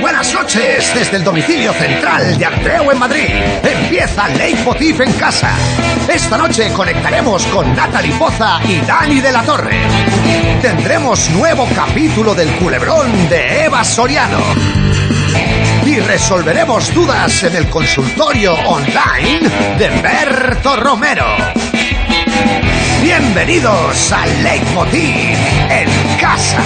buenas noches desde el domicilio central de Artreo en Madrid. Empieza Leitmotiv en casa. Esta noche conectaremos con Natalie Poza y Dani de la Torre. Tendremos nuevo capítulo del culebrón de Eva Soriano. Y resolveremos dudas en el consultorio online de Berto Romero. Bienvenidos a Leitmotiv en casa.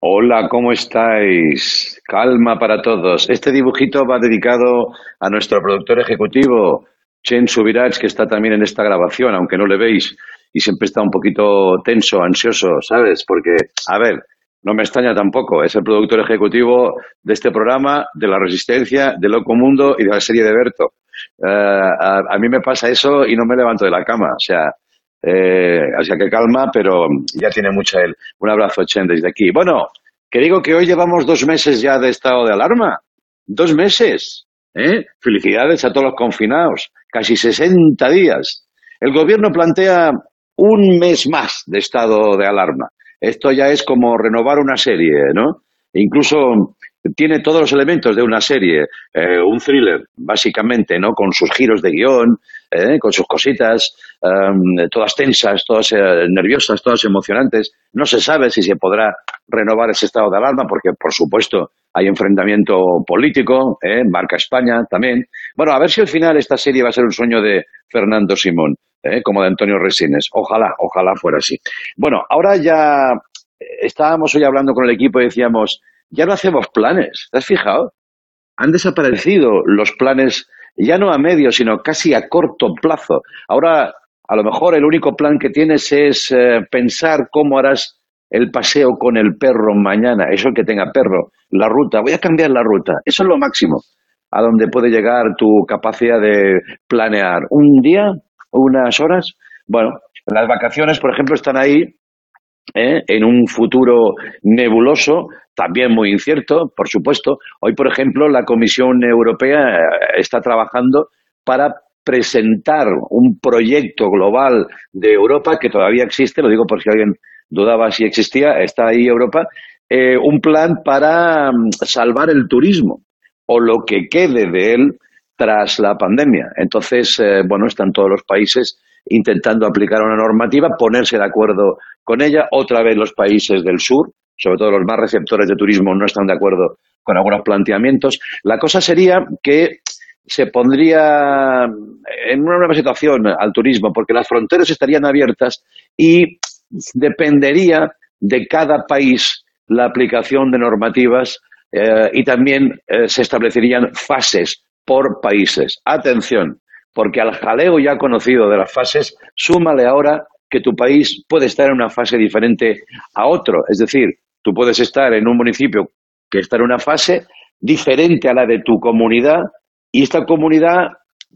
Hola, ¿cómo estáis? Calma para todos. Este dibujito va dedicado a nuestro productor ejecutivo, Chen Subirach, que está también en esta grabación, aunque no le veis, y siempre está un poquito tenso, ansioso, ¿sabes? Porque, a ver, no me extraña tampoco, es el productor ejecutivo de este programa, de La Resistencia, de Loco Mundo y de la serie de Berto. Eh, a, a mí me pasa eso y no me levanto de la cama, o sea, eh, así que calma, pero ya tiene mucha él. Un abrazo, Chen, desde aquí. Bueno, que digo que hoy llevamos dos meses ya de estado de alarma. Dos meses. ¿eh? Felicidades a todos los confinados. Casi 60 días. El gobierno plantea un mes más de estado de alarma. Esto ya es como renovar una serie, ¿no? Incluso tiene todos los elementos de una serie, eh, un thriller, básicamente, ¿no? Con sus giros de guion, eh, con sus cositas, um, todas tensas, todas eh, nerviosas, todas emocionantes. No se sabe si se podrá renovar ese estado de alarma, porque, por supuesto, hay enfrentamiento político, ¿eh? marca España también. Bueno, a ver si al final esta serie va a ser un sueño de Fernando Simón, ¿eh? como de Antonio Resines. Ojalá, ojalá fuera así. Bueno, ahora ya estábamos hoy hablando con el equipo y decíamos, ya no hacemos planes. ¿Te has fijado? Han desaparecido los planes, ya no a medio, sino casi a corto plazo. Ahora, a lo mejor el único plan que tienes es eh, pensar cómo harás el paseo con el perro mañana. Eso que tenga perro. La ruta. Voy a cambiar la ruta. Eso es lo máximo a donde puede llegar tu capacidad de planear. ¿Un día? ¿Unas horas? Bueno, las vacaciones, por ejemplo, están ahí ¿eh? en un futuro nebuloso, también muy incierto, por supuesto. Hoy, por ejemplo, la Comisión Europea eh, está trabajando para presentar un proyecto global de Europa que todavía existe, lo digo por si alguien dudaba si existía, está ahí Europa, eh, un plan para mm, salvar el turismo o lo que quede de él tras la pandemia. Entonces, eh, bueno, están todos los países intentando aplicar una normativa, ponerse de acuerdo con ella. Otra vez los países del sur, sobre todo los más receptores de turismo, no están de acuerdo con algunos planteamientos. La cosa sería que se pondría en una nueva situación al turismo, porque las fronteras estarían abiertas y dependería de cada país la aplicación de normativas eh, y también eh, se establecerían fases por países. Atención, porque al jaleo ya conocido de las fases, súmale ahora que tu país puede estar en una fase diferente a otro. Es decir, tú puedes estar en un municipio que está en una fase diferente a la de tu comunidad y esta comunidad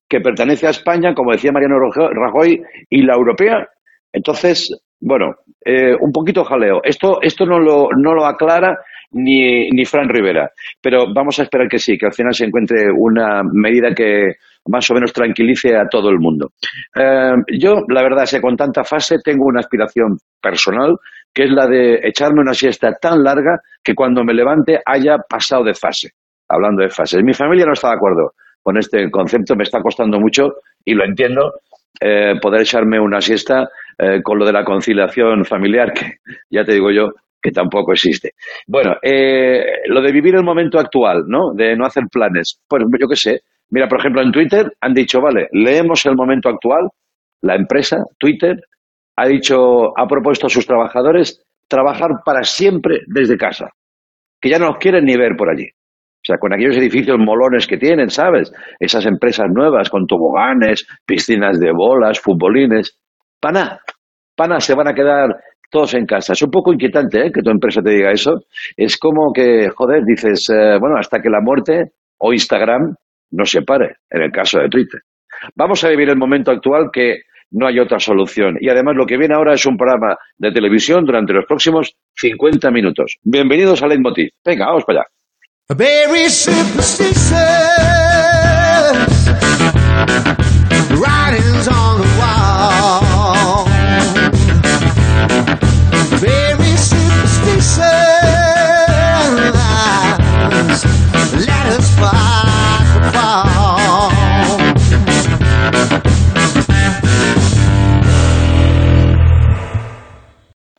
que pertenece a España, como decía Mariano Rajoy, y la europea. Entonces, bueno, eh, un poquito jaleo. Esto, esto no, lo, no lo aclara ni, ni Fran Rivera, pero vamos a esperar que sí, que al final se encuentre una medida que más o menos tranquilice a todo el mundo. Eh, yo, la verdad que con tanta fase tengo una aspiración personal, que es la de echarme una siesta tan larga que cuando me levante haya pasado de fase. Hablando de fases. Mi familia no está de acuerdo con este concepto, me está costando mucho y lo entiendo, eh, poder echarme una siesta eh, con lo de la conciliación familiar, que ya te digo yo que tampoco existe. Bueno, eh, lo de vivir el momento actual, ¿no? De no hacer planes. Pues yo qué sé. Mira, por ejemplo, en Twitter han dicho, vale, leemos el momento actual. La empresa, Twitter, ha dicho, ha propuesto a sus trabajadores trabajar para siempre desde casa. Que ya no los quieren ni ver por allí. O sea, con aquellos edificios molones que tienen, ¿sabes? Esas empresas nuevas con toboganes, piscinas de bolas, futbolines. Pana, pana, se van a quedar todos en casa. Es un poco inquietante ¿eh? que tu empresa te diga eso. Es como que, joder, dices, eh, bueno, hasta que la muerte o Instagram no se pare, en el caso de Twitter. Vamos a vivir el momento actual que no hay otra solución. Y además lo que viene ahora es un programa de televisión durante los próximos 50 minutos. Bienvenidos a Leitmotiv. Venga, vamos para allá. Writings on the wall. Very.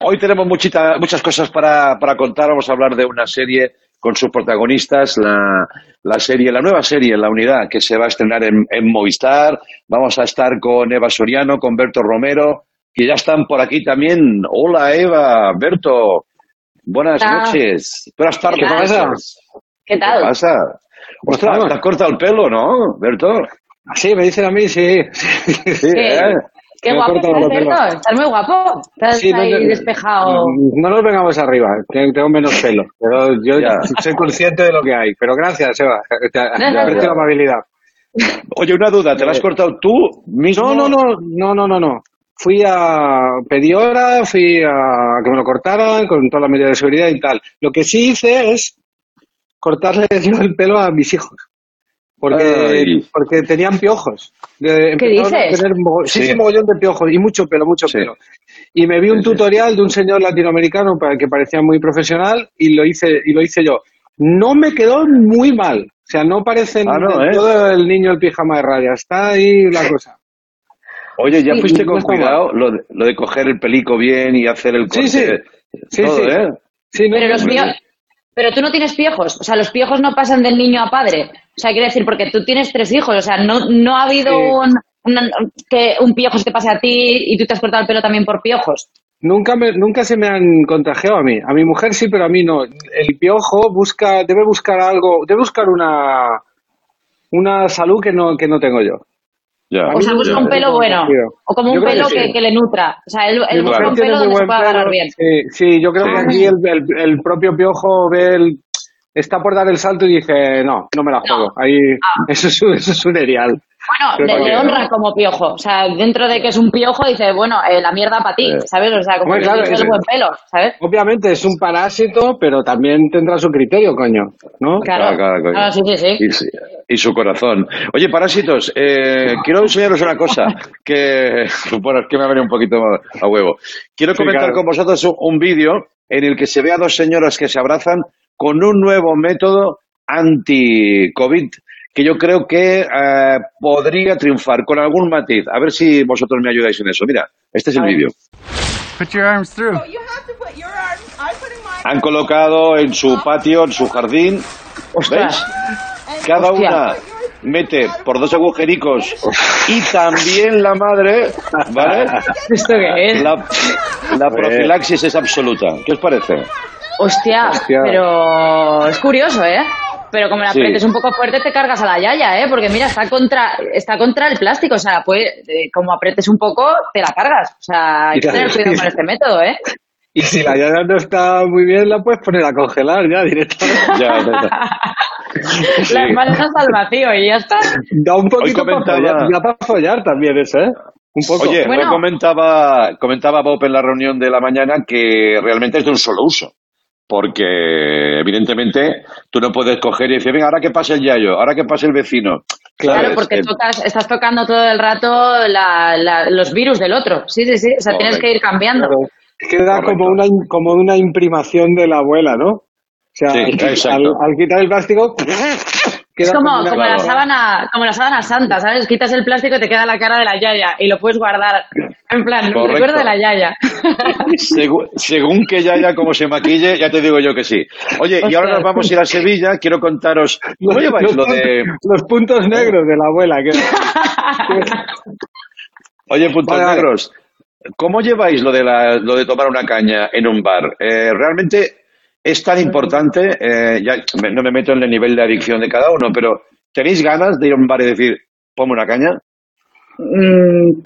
Hoy tenemos muchita, muchas cosas para, para contar. Vamos a hablar de una serie con sus protagonistas, la, la, serie, la nueva serie, La Unidad, que se va a estrenar en, Movistar. Vamos a estar con Eva Soriano, con Berto Romero, que ya están por aquí también. Hola Eva, Berto, buenas noches. Buenas tardes, ¿qué pasa? ¿Qué tal? ¿Qué pasa? Ostras, te has cortado el pelo, ¿no, Berto? Sí, me dicen a mí, sí. Sí, ¿Qué? ¿eh? Qué Me guapo estás. Berto. Estás muy guapo. Estás Sí, ahí despejado. No nos vengamos arriba, tengo menos pelo. Pero yo Ya. soy consciente de lo que hay. Pero gracias, Eva. Te aprecio la amabilidad. Oye, una duda, ¿te la has cortado tú mismo? No, no, no, no, no, no, no. Fui a pedí hora, fui a que me lo cortaran con todas las medidas de seguridad y tal. Lo que sí hice es cortarle yo el pelo a mis hijos. Porque, Ay. porque tenían piojos. De- ¿Qué empezaron a dices? tener sí, Sí. sí, mogollón de piojos y mucho pelo, mucho Sí. pelo. Y me vi un Sí, sí. tutorial de un señor latinoamericano para que parecía muy profesional y lo hice y lo hice yo. No me quedó muy mal. O sea, no parece Ah, no, ¿eh? todo el niño el pijama de rayas. Está ahí la cosa. Oye, ya Sí, fuiste con cuidado lo de, lo de coger el pelico bien y hacer el corte. Sí, sí. Sí, todo, sí. ¿eh? Sí, no, Pero los pio- Pero tú no tienes piojos. O sea, los piojos no pasan del niño a padre. O sea, quiero decir, porque tú tienes tres hijos. O sea, no, no ha habido un, que un piojo se te pase a ti y tú te has cortado el pelo también por piojos. Nunca, me, nunca se me han contagiado a mí. A mi mujer sí, pero a mí no. El piojo busca, debe buscar algo, debe buscar una, una salud que no, que no tengo yo. Ya. O sea, busca no un pelo bueno. O como un pelo que que, sí. que le nutra. O sea, él, él Sí, busca claro. un pelo donde se pueda agarrar bien. Sí, sí, yo creo Sí. que aquí el, el- el propio piojo ve el, está por dar el salto y dice, no, no me la juego. Ahí, eso, es, un- eso es un erial. Bueno, le, honra como piojo. O sea, dentro de que es un piojo, dice, bueno, eh, la mierda para ti. ¿sabes? O sea, como Hombre, que claro, es- el buen pelo, ¿sabes? Obviamente es un parásito, pero también tendrá su criterio, coño. ¿No? Claro, Claro, claro, coño. Claro, sí, sí, sí. Y, su- y su corazón. Oye, parásitos, eh, quiero enseñaros una cosa que, bueno, es que me ha venido un poquito a huevo. Quiero Sí, comentar claro. con vosotros un, un vídeo en el que se ve a dos señoras que se abrazan con un nuevo método anti-COVID que yo creo que eh, podría triunfar con algún matiz. A ver si vosotros me ayudáis en eso. Mira, este es el vídeo. Mine. Han colocado en su patio, en su jardín. ¿veis? Cada una mete por dos agujericos y también la madre, ¿vale? ¿Esto qué es? La, la profilaxis es absoluta. ¿Qué os parece? Hostia, Hostia. pero es curioso, ¿eh? Pero como la Sí. aprietes un poco fuerte, te cargas a la yaya, ¿eh? Porque mira, está contra, está contra el plástico. O sea, pues, eh, como aprietes un poco, te la cargas. O sea, hay que tener cuidado con este método, ¿eh? Y si la llave no está muy bien, la puedes poner a congelar ya directamente. Ya, ya, ya. Sí. Las manos al vacío y ya está. Da un poquito para comentaba- follar, ya para follar también eso, ¿eh? Un poco. Oye, Bueno. comentaba, comentaba Bob en la reunión de la mañana que realmente es de un solo uso. Porque, evidentemente, tú no puedes coger y decir, venga, ahora que pase el yayo, ahora que pase el vecino. Claro, ¿Sabes? porque Eh, tocas, estás tocando todo el rato la- la- los virus del otro. Sí, sí, sí. O sea, tienes que ir cambiando. Claro. Correcto. como una, como una imprimación de la abuela, ¿no? O sea, Sí, al- al quitar el plástico, Es como, como, la sábana, como la sábana santa, ¿sabes? Quitas el plástico y te queda la cara de la yaya y lo puedes guardar. En plan, Correcto. recuerdo de la yaya. Según, según que Yaya como se maquille, ya te digo yo que sí. Oye, y ahora nos vamos a ir a Sevilla. Quiero contaros, ¿cómo los, lleváis lo de... los puntos negros de la abuela. que- Oye, puntos vale. negros, ¿cómo lleváis lo de, la, lo de tomar una caña en un bar? Eh, ¿Realmente es tan importante? Eh, ya me- no me meto en el nivel de adicción de cada uno, pero ¿tenéis ganas de ir a un bar y decir, ponme una caña? Mm,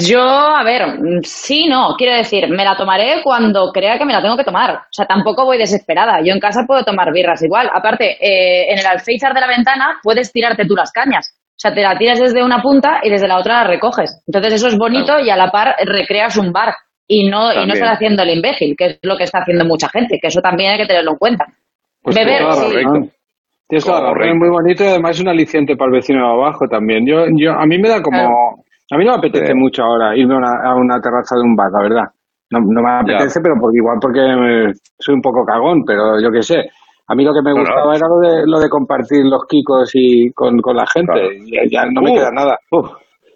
Yo, a ver, sí, no, quiero decir, me la tomaré cuando crea que me la tengo que tomar. O sea, tampoco voy desesperada. Yo en casa puedo tomar birras igual. Aparte, eh, en el alféizar de la ventana puedes tirarte tú las cañas. O sea, te la tiras desde una punta y desde la otra la recoges. Entonces eso es bonito y a la par recreas un bar. Y no, y no estás haciendo el imbécil, que es lo que está haciendo mucha gente, que eso también hay que tenerlo en cuenta. Pues Beber, sí. Tienes toda la razón, Correcto. es muy bonito y además es un aliciente para el vecino de abajo también. Yo, yo, a mí me da como... A mí no me apetece Sí. mucho ahora irme a una, a una terraza de un bar, la verdad. No, no me apetece, pero porque igual porque eh, soy un poco cagón, pero yo qué sé. A mí lo que me gustaba era lo de, lo de compartir los kikos y con, con la gente. Claro. Y ya no me queda nada. Uf,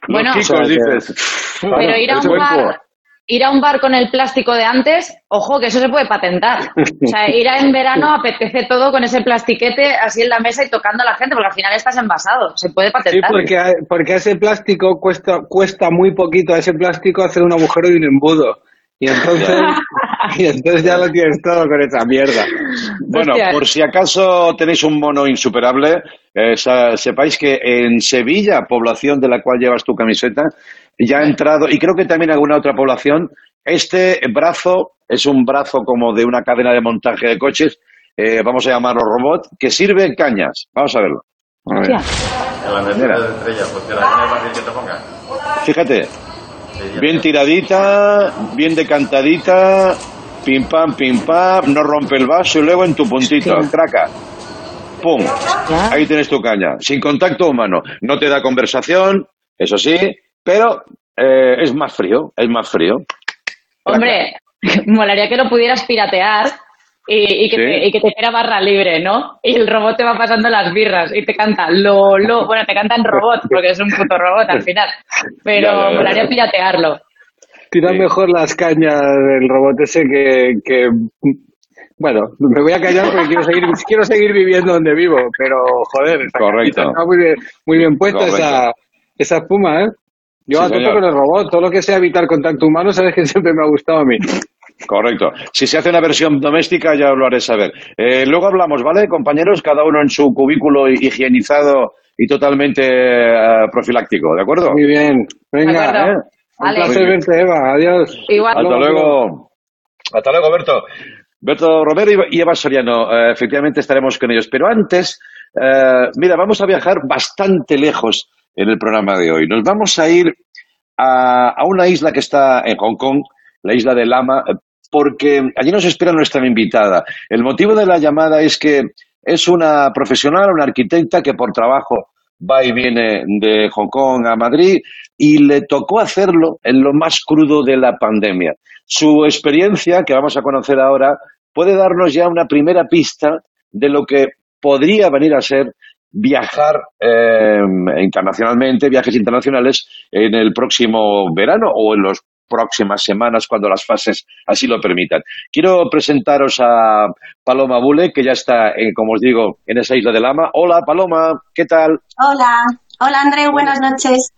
Bueno, los dices. Pero ir a un bar. Ir a un bar con el plástico de antes, ojo, que eso se puede patentar. O sea, ir a en verano apetece todo con ese plastiquete así en la mesa y tocando a la gente, porque al final estás envasado. Se puede Sí, patentar. porque, a- porque a ese plástico cuesta, cuesta muy poquito a ese plástico hacer un agujero y un embudo. Y entonces, y entonces ya lo tienes todo con esa mierda. Bueno, Hostia. por si acaso tenéis un mono insuperable, eh, sepáis que en Sevilla, población de la cual llevas tu camiseta, ya ha entrado, y creo que también alguna otra población, este brazo es un brazo como de una cadena de montaje de coches, eh, vamos a llamarlo robot, que sirve cañas. Vamos a verlo. A ver. En. Fíjate, bien tiradita, bien decantadita, pim pam, pim pam, no rompe el vaso y luego en tu puntito, Hostia. craca. ¡Pum! Ahí tienes tu caña, sin contacto humano. No te da conversación, eso sí, pero eh, es más frío, es más frío. Hombre, molaría que lo pudieras piratear y, y que Sí. te, y que te hiciera barra libre, ¿no? Y el robot te va pasando las birras y te canta lo, lo. Bueno, te canta en robot, porque es un puto robot al final. Pero molaría piratearlo. Tira Sí. mejor las cañas del robot ese que, que... Bueno, me voy a callar porque quiero seguir, quiero seguir viviendo donde vivo, pero joder, Correcto. está muy bien, muy bien puesta Correcto. esa, esa espuma, ¿eh? Yo Sí, a señor. con el robot, todo lo que sea evitar contacto humano, sabes que siempre me ha gustado a mí. Correcto. Si se hace una versión doméstica, ya os lo haré saber. Eh, luego hablamos, ¿vale, compañeros? Cada uno en su cubículo higienizado y totalmente eh, profiláctico, ¿de acuerdo? Muy bien, ¿De venga? ¿eh? Un placer verte, Eva, adiós. Igual. Hasta luego. Hasta luego, Berto. Berto Romero y Eva Soriano. Eh, efectivamente estaremos con ellos. Pero antes, eh, mira, vamos a viajar bastante lejos en el programa de hoy. Nos vamos a ir a, a una isla que está en Hong Kong, la isla de Lama, porque allí nos espera nuestra invitada. El motivo de la llamada es que es una profesional, una arquitecta que por trabajo va y viene de Hong Kong a Madrid y le tocó hacerlo en lo más crudo de la pandemia. Su experiencia, que vamos a conocer ahora, puede darnos ya una primera pista de lo que podría venir a ser viajar eh, internacionalmente, viajes internacionales en el próximo verano o en las próximas semanas cuando las fases así lo permitan. Quiero presentaros a Paloma Bule, que ya está, eh, como os digo, en esa isla de Lama. Hola, Paloma, ¿qué tal? Hola, hola André, buenas noches.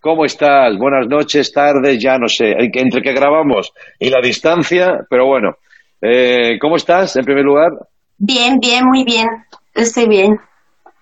¿Cómo estás? Buenas noches, tardes, ya no sé, entre que grabamos y la distancia, pero bueno. Eh, ¿Cómo estás, en primer lugar? Bien, bien, muy bien. Estoy bien.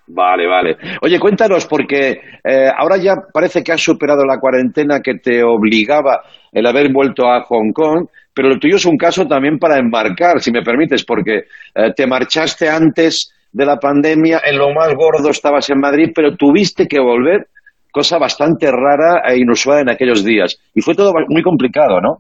Vale, vale. Oye, cuéntanos, porque eh, ahora ya parece que has superado la cuarentena que te obligaba el haber vuelto a Hong Kong, pero lo tuyo es un caso también para enmarcar, si me permites, porque eh, te marchaste antes de la pandemia, en lo más gordo estabas en Madrid, pero tuviste que volver, cosa bastante rara e inusual en aquellos días. Y fue todo muy complicado, ¿no?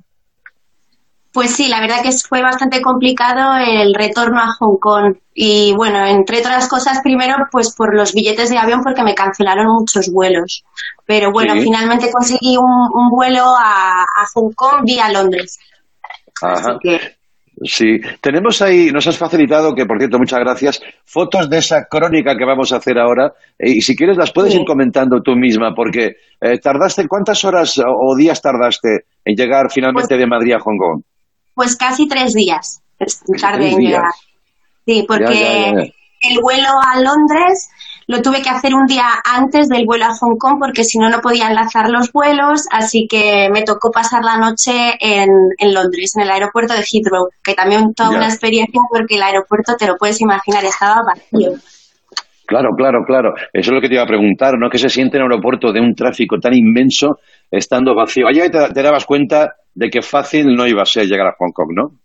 Pues sí, la verdad que fue bastante complicado el retorno a Hong Kong. Y bueno, entre otras cosas, primero, pues por los billetes de avión, porque me cancelaron muchos vuelos. Pero bueno, Sí. finalmente conseguí un, un vuelo a, a Hong Kong vía Londres. Así Ajá. que Sí, tenemos ahí, nos has facilitado, que por cierto, muchas gracias, fotos de esa crónica que vamos a hacer ahora. eh, y si quieres, las puedes Sí. ir comentando tú misma, porque eh, tardaste, ¿cuántas horas o, o días tardaste en llegar finalmente Pues- de Madrid a Hong Kong? Pues casi tres días tardé Tres en llegar. Sí, porque Ya, ya, ya. el vuelo a Londres lo tuve que hacer un día antes del vuelo a Hong Kong porque si no, no podía enlazar los vuelos, así que me tocó pasar la noche en, en Londres, en el aeropuerto de Heathrow, que también toda una experiencia porque el aeropuerto, te lo puedes imaginar, estaba vacío. Claro, claro, claro. Eso es lo que te iba a preguntar, ¿no? ¿Qué se siente en un aeropuerto de un tráfico tan inmenso estando vacío? Allá te, te dabas cuenta de que fácil no iba a ser llegar a Hong Kong, ¿no?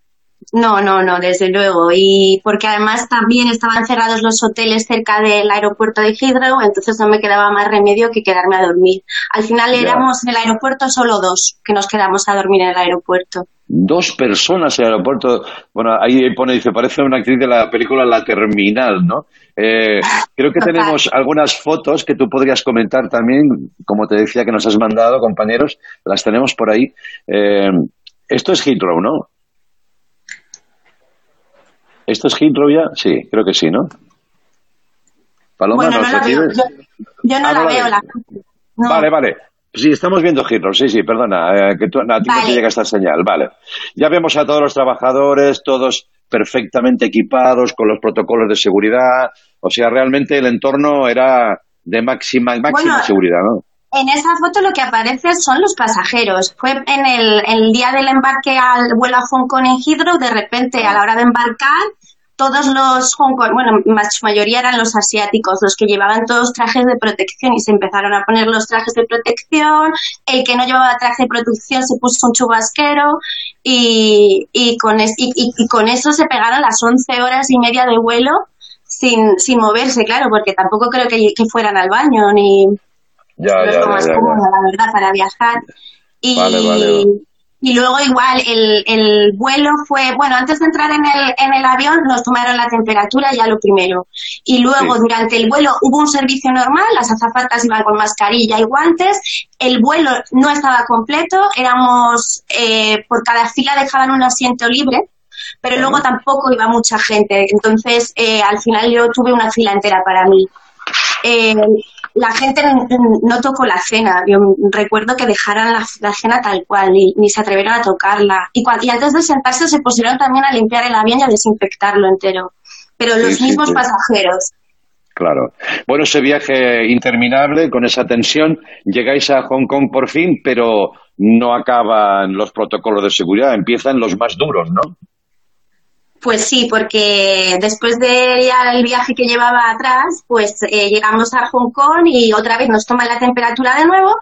No, no, no, desde luego. Y porque además también estaban cerrados los hoteles cerca del aeropuerto de Heathrow, entonces no me quedaba más remedio que quedarme a dormir. Al final Ya. éramos en el aeropuerto solo dos que nos quedamos a dormir en el aeropuerto. Dos personas en el aeropuerto. Bueno, ahí pone, dice, parece una actriz de la película La Terminal, ¿no? Eh, creo que tenemos algunas fotos que tú podrías comentar también, como te decía, que nos has mandado, compañeros. Las tenemos por ahí. Eh, esto es Heathrow, ¿no? ¿Esto es Heathrow ya? Sí, creo que sí, ¿no? Paloma, bueno, ¿nos no la veo. Yo, yo no Ah, la no la veo. ves. La... No. Vale, vale. Sí, estamos viendo Heathrow, sí, sí, perdona, eh, que tú, no, a ti no te llega esta señal, vale. Ya vemos a todos los trabajadores, todos perfectamente equipados, con los protocolos de seguridad, o sea, realmente el entorno era de máxima, máxima Bueno, seguridad, ¿no? En esa foto lo que aparece son los pasajeros. Fue en el, día del embarque al vuelo a Hong Kong en Heathrow, de repente a la hora de embarcar, todos los Hong Kong, bueno, más su mayoría eran los asiáticos, los que llevaban todos trajes de protección y se empezaron a poner los trajes de protección. El que no llevaba traje de protección se puso un chubasquero y, y, con, es- y, y- y con eso se pegaron las 11 horas y media de vuelo sin, sin moverse, claro, porque tampoco creo que, que fueran al baño ni, Ya, no ya, es ya, lo más ya, ya. cómodo, la verdad, para viajar. Y, Vale, vale, vale. Y luego igual el, el vuelo fue, bueno, antes de entrar en el, en el avión nos tomaron la temperatura ya lo primero. Y luego Sí. durante el vuelo hubo un servicio normal, las azafatas iban con mascarilla y guantes, el vuelo no estaba completo, éramos, eh, por cada fila dejaban un asiento libre. Pero luego tampoco iba mucha gente, entonces eh, al final yo tuve una fila entera para mí. Eh, la gente no tocó la cena. Yo recuerdo que dejaran la, la cena tal cual, ni, ni se atrevieron a tocarla. Y, y antes de sentarse se pusieron también a limpiar el avión y a desinfectarlo entero. Pero los sí, mismos sí. pasajeros. Claro. Bueno, ese viaje interminable con esa tensión, llegáis a Hong Kong por fin, pero no acaban los protocolos de seguridad, empiezan los más duros, ¿no? Pues sí, porque después de ya el viaje que llevaba atrás, pues eh, llegamos a Hong Kong y otra vez nos toman la temperatura de nuevo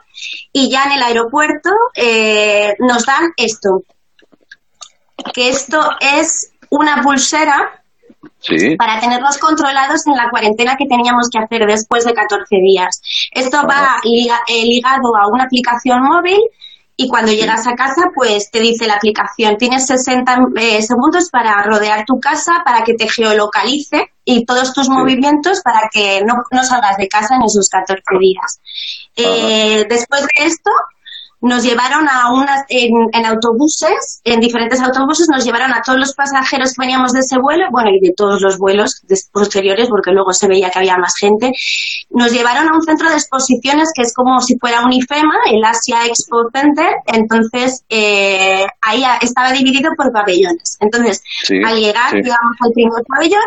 y ya en el aeropuerto eh, nos dan esto, que esto es una pulsera Sí. para tenerlos controlados en la cuarentena que teníamos que hacer después de 14 días. Esto va liga- eh, ligado a una aplicación móvil y cuando llegas a casa, pues te dice la aplicación, tienes 60 eh, segundos para rodear tu casa, para que te geolocalice y todos tus movimientos para que no, no salgas de casa en esos 14 días. Eh, después de esto, nos llevaron a unas en, en autobuses, en diferentes autobuses, nos llevaron a todos los pasajeros que veníamos de ese vuelo, bueno, y de todos los vuelos posteriores, porque luego se veía que había más gente. Nos llevaron a un centro de exposiciones que es como si fuera un IFEMA, el Asia Expo Center. Entonces, eh, ahí estaba dividido por pabellones. Entonces, Sí, al llegar, sí. llegamos al primer pabellón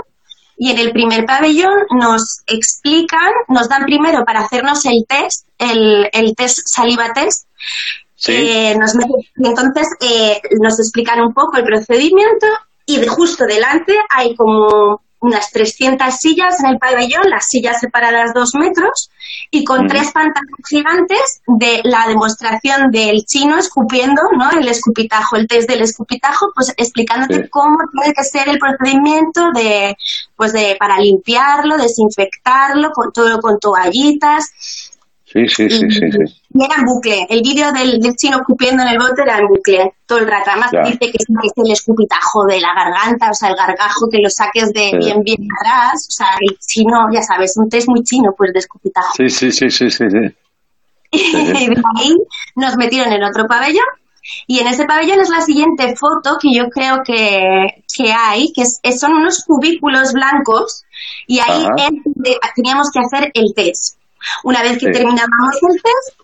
y en el primer pabellón nos explican, nos dan primero para hacernos el test, el, el test saliva test. Sí. Eh, nos entonces eh, nos explican un poco el procedimiento y de justo delante hay como unas 300 sillas en el pabellón, las sillas separadas dos metros y con tres pantallas gigantes de la demostración del chino escupiendo, ¿no? El escupitajo, el test del escupitajo, pues explicándote Sí. cómo tiene que ser el procedimiento de, pues de, para limpiarlo, desinfectarlo, con todo con toallitas. Sí, sí, sí, sí, sí. Y era en bucle. El vídeo del, del chino escupiendo en el bote era en bucle todo el rato. Además Ya. dice que es, el escupitajo de la garganta, o sea, el gargajo que lo saques de Sí. bien, bien atrás. O sea, el chino, ya sabes, un test muy chino, pues de escupitajo. Sí, sí, sí, sí, sí, sí. y de ahí nos metieron en otro pabellón. Y en ese pabellón es la siguiente foto que yo creo que, que hay, que es- son unos cubículos blancos y ahí es donde teníamos que hacer el test. Una vez que Sí. terminábamos el test,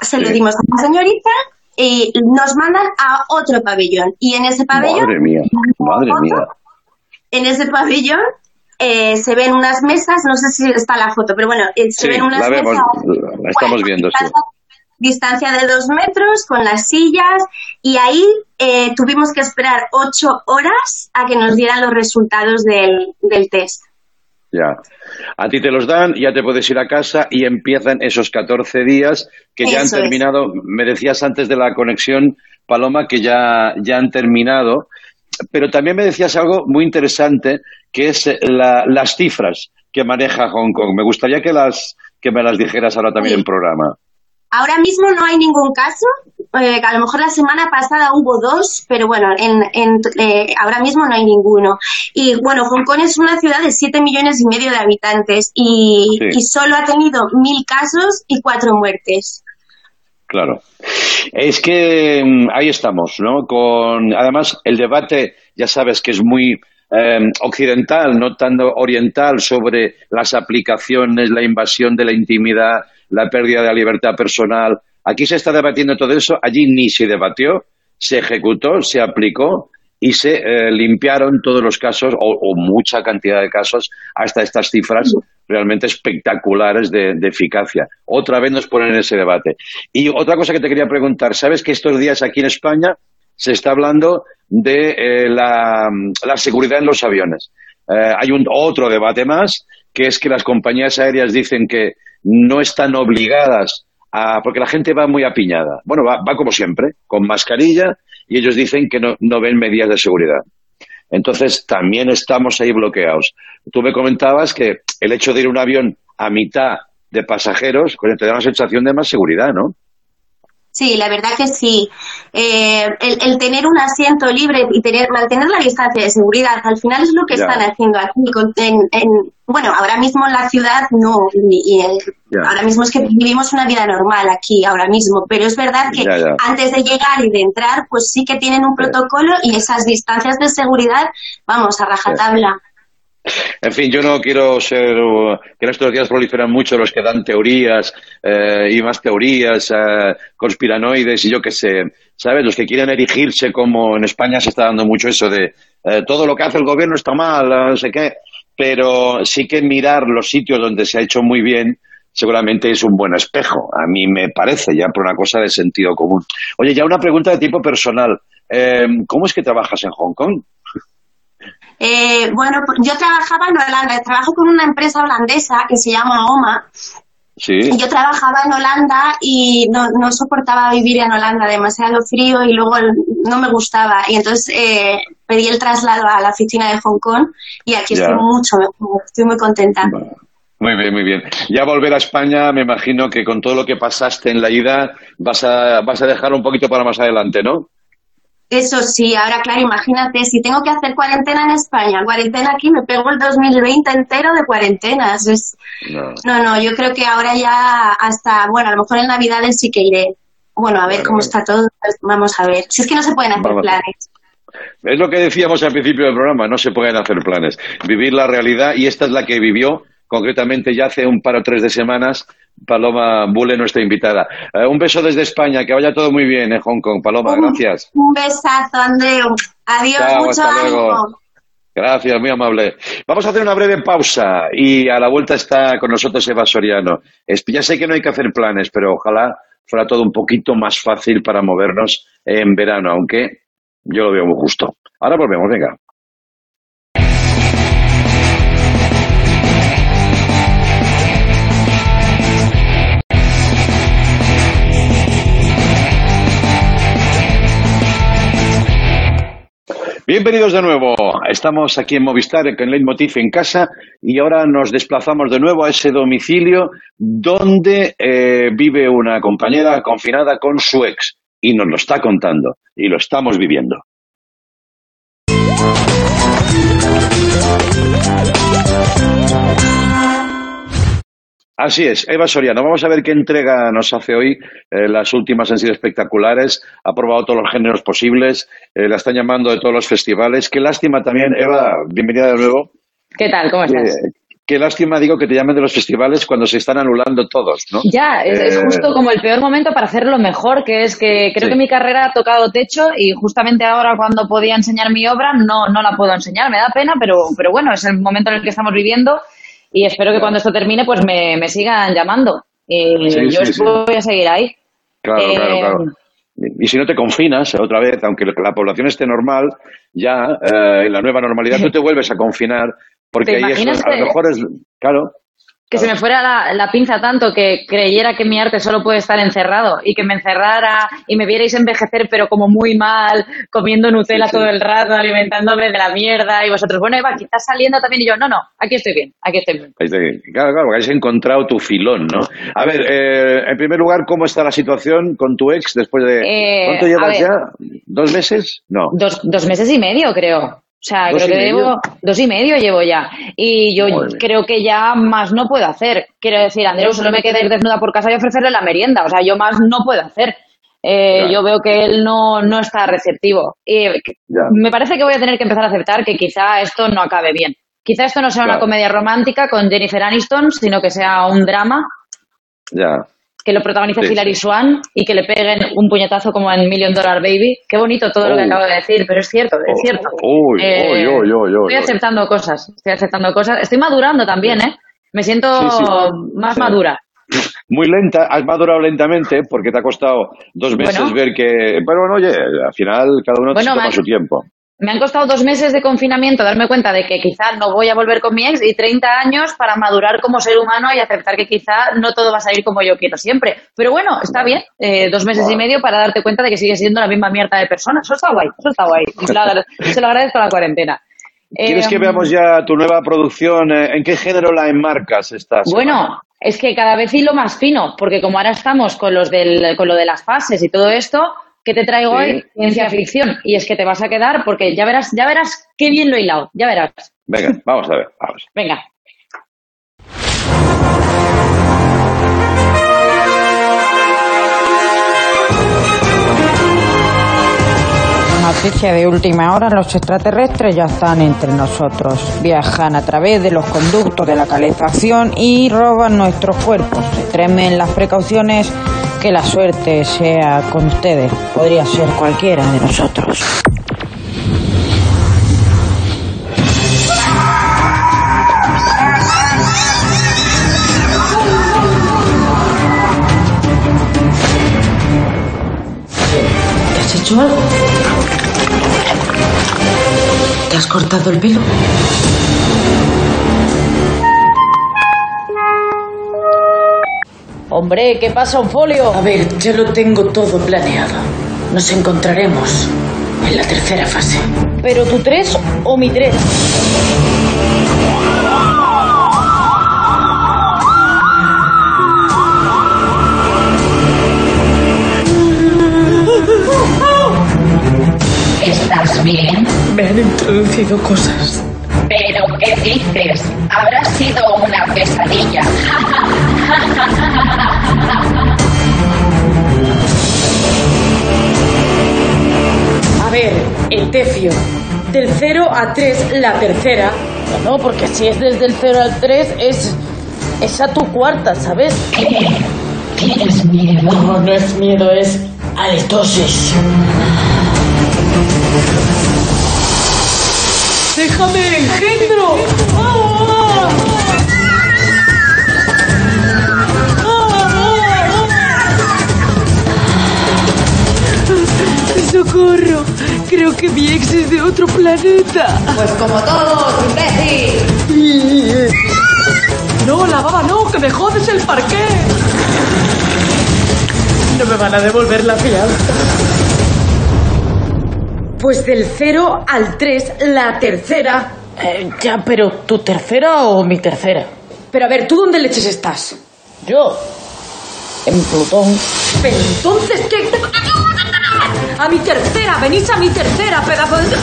se lo dimos a la señorita y nos mandan a otro pabellón. Y en ese pabellón, Madre mía, madre mía. en ese pabellón eh, se ven unas mesas, no sé si está la foto, pero bueno, eh, se Sí, ven unas la vemos, mesas. la estamos bueno, viendo, sí. distancia- Distancia de dos metros con las sillas y ahí eh, tuvimos que esperar ocho horas a que nos dieran los resultados del, del test. Ya. A ti te los dan, ya te puedes ir a casa y empiezan esos 14 días que ya han es. terminado. Me decías antes de la conexión, Paloma, que ya, ya han terminado. Pero también me decías algo muy interesante, que es eh, la- las cifras que maneja Hong Kong. Me gustaría que, las, que me las dijeras ahora también Sí. en programa. Ahora mismo no hay ningún caso. Eh, a lo mejor la semana pasada hubo dos, pero bueno, en, en- eh, ahora mismo no hay ninguno. Y bueno, Hong Kong es una ciudad de 7 millones y medio de habitantes y, Sí. y solo ha tenido mil casos y cuatro muertes. Claro. Es que mm, ahí estamos, ¿no? Con, además, el debate, ya sabes que es muy eh, occidental, no tanto oriental, sobre las aplicaciones, la invasión de la intimidad, la pérdida de la libertad personal Aquí se está debatiendo todo eso, allí ni se debatió, se ejecutó, se aplicó y se eh, limpiaron todos los casos o, mucha cantidad de casos hasta estas cifras realmente espectaculares de, eficacia. Otra vez nos ponen en ese debate. Y otra cosa que te quería preguntar, ¿sabes que estos días aquí en España se está hablando de eh, la, la seguridad en los aviones? Eh, hay un otro debate más, que es que las compañías aéreas dicen que no están obligadas a, porque la gente va muy apiñada. Bueno, va, va como siempre, con mascarilla, y ellos dicen que no, no ven medidas de seguridad. Entonces, también estamos ahí bloqueados. Tú me comentabas que el hecho de ir un avión a mitad de pasajeros, te da una sensación de más seguridad, ¿no? Sí, la verdad que sí. Eh, el, el tener un asiento libre y tener, mantener la distancia de seguridad, al final es lo que están haciendo aquí. con- en- en- bueno, ahora mismo en la ciudad no, y, y, Ya. ahora mismo es que vivimos una vida normal aquí, ahora mismo, pero es verdad que antes de llegar y de entrar, pues sí que tienen un protocolo y esas distancias de seguridad, vamos, a rajatabla. En fin, yo no quiero ser que en estos días proliferan mucho los que dan teorías eh, y más teorías, eh, conspiranoides y yo qué sé, ¿sabes? Los que quieren erigirse como en España se está dando mucho eso de eh, todo lo que hace el gobierno está mal, no sé qué, pero sí que mirar los sitios donde se ha hecho muy bien seguramente es un buen espejo, a mí me parece, ya por una cosa de sentido común. Oye, ya una pregunta de tipo personal. Eh, ¿Cómo es que trabajas en Hong Kong? Eh, bueno, pues yo trabajaba en Holanda, trabajo con una empresa holandesa que se llama OMA. Sí. Yo trabajaba en Holanda y no, no soportaba vivir en Holanda, demasiado frío y luego no me gustaba. Y entonces eh, pedí el traslado a la oficina de Hong Kong y aquí Ya. estoy mucho mejor, estoy muy contenta. Muy bien, muy bien. Ya volver a España, me imagino que con todo lo que pasaste en la ida, vas a, vas a dejar un poquito para más adelante, ¿no? Eso sí, ahora claro, imagínate, si tengo que hacer cuarentena en España, cuarentena aquí, me pego el 2020 entero de cuarentenas. Es, No. no, no, yo creo que ahora ya hasta, bueno, a lo mejor en Navidades sí que iré. Bueno, a ver cómo está todo, pues vamos a ver. Si es que no se pueden hacer Vamos. planes. Es lo que decíamos al principio del programa, no se pueden hacer planes. Vivir la realidad, y esta es la que vivió concretamente ya hace un par o tres de semanas Paloma Bule, nuestra invitada. Eh, un beso desde España, que vaya todo muy bien en Hong Kong. Paloma, Un- gracias. Un besazo, Andreu. Adiós, Chao, mucho luego. ánimo. Gracias, muy amable. Vamos a hacer una breve pausa y a la vuelta está con nosotros Eva Soriano. Ya sé que no hay que hacer planes, pero ojalá fuera todo un poquito más fácil para movernos en verano, aunque yo lo veo muy justo. Ahora volvemos, venga. Bienvenidos de nuevo. Estamos aquí en Movistar con Leitmotiv en casa y ahora nos desplazamos de nuevo a ese domicilio donde eh, vive una compañera confinada con su ex y nos lo está contando y lo estamos viviendo. Así es, Eva Soriano. Vamos a ver qué entrega nos hace hoy. Eh, las últimas han sido espectaculares. Ha probado todos los géneros posibles. Eh, la están llamando de todos los festivales. Qué lástima también, Eva, bienvenida de nuevo. ¿Qué tal? ¿Cómo estás? Eh, qué lástima, digo, que te llamen de los festivales cuando se están anulando todos, ¿no? Ya, es, es justo como el peor momento para hacerlo mejor, que es que creo Sí. que mi carrera ha tocado techo y justamente ahora cuando podía enseñar mi obra no, no la puedo enseñar. Me da pena, pero, pero bueno, es el momento en el que estamos viviendo y espero que cuando esto termine pues me, me sigan llamando. Y Sí, yo sí, sí. voy a seguir ahí. Claro, Eh, claro, claro. Y si no te confinas otra vez, aunque la población esté normal, ya eh, en la nueva normalidad tú te vuelves a confinar, porque ¿Te ahí eso, a lo mejor es, claro, Que se me fuera la, la pinza tanto que creyera que mi arte solo puede estar encerrado y que me encerrara y me vierais envejecer pero como muy mal, comiendo Nutella Sí, sí. todo el rato, alimentándome de la mierda y vosotros, bueno Eva, quizás saliendo también y yo, no, no, aquí estoy bien, aquí estoy bien. Claro, claro, porque has encontrado tu filón, ¿no? A ver, eh, en primer lugar, ¿cómo está la situación con tu ex después de... Eh, ¿Cuánto llevas ya? ¿Dos meses? No. Dos, dos meses y medio creo. O sea, ¿Dos creo que medio? llevo dos y medio llevo ya. Y yo Madre creo que ya más no puedo hacer. Quiero decir, Andreu, solo me queda ir desnuda por casa y ofrecerle la merienda. O sea, yo más no puedo hacer. Eh, Claro. Yo veo que él no, no está receptivo. Y me parece que voy a tener que empezar a aceptar que quizá esto no acabe bien. Quizá esto no sea una comedia romántica con Jennifer Aniston, sino que sea un drama Ya. Que lo protagoniza Sí, Hilary sí. Swan y que le peguen un puñetazo como en Million Dollar Baby. Qué bonito todo lo que Oh. acabo de decir, pero es cierto, es Oh, cierto. Eh, estoy aceptando cosas, estoy aceptando cosas. Estoy madurando también, ¿eh? Me siento Sí, más madura. Muy lenta, has madurado lentamente porque te ha costado dos meses Bueno. ver que. Pero bueno, oye, al final cada uno Bueno, se toma su tiempo. Me han costado dos meses de confinamiento darme cuenta de que quizá no voy a volver con mi ex y 30 años para madurar como ser humano y aceptar que quizá no todo va a salir como yo quiero siempre. Pero bueno, está bien, eh, dos meses y medio para darte cuenta de que sigues siendo la misma mierda de persona. Eso está guay, eso está guay. La- se lo agradezco a la cuarentena. ¿Quieres Eh, que veamos ya tu nueva producción? Eh, ¿En qué género la enmarcas semana? Bueno, es que cada vez hilo más fino, porque como ahora estamos con, los del, con lo de las fases y todo esto, ¿qué te traigo Sí. hoy? Ciencia ficción. Y es que te vas a quedar porque ya verás, ya verás qué bien lo he hilado, ya verás. Venga, vamos a ver, vamos. Venga. Noticia de última hora, los extraterrestres ya están entre nosotros. Viajan a través de los conductos de la calefacción y roban nuestros cuerpos. Extremen las precauciones, que la suerte sea con ustedes. Podría ser cualquiera de nosotros. ¿Te has hecho algo? ¿Te has cortado el pelo? Hombre, ¿qué pasa, un folio? A ver, ya lo tengo todo planeado. Nos encontraremos en la tercera fase. ¿Pero tu tres o mi tres? ¿Estás bien? Me han introducido cosas. ¿Pero qué dices? Habrá sido una pesadilla. Etefio. Del 0 a 3, la tercera. No, porque si es desde el 0 al 3, es, es a tu cuarta, ¿sabes? ¿Tienes miedo? No, no es miedo, es halitosis. ¡Déjame, engendro! ¡Ah! ¡Socorro! Creo que mi ex es de otro planeta. Pues como todos, imbécil. No, la baba no, que me jodes el parqué. No me van a devolver la fianza. Pues del 0 al 3, la tercera. Eh, ya, pero ¿tu tercera o mi tercera? Pero a ver, ¿tú dónde leches estás? Yo. En Plutón. Pero entonces, ¿qué? A mi tercera, venís a mi tercera, pedazo de...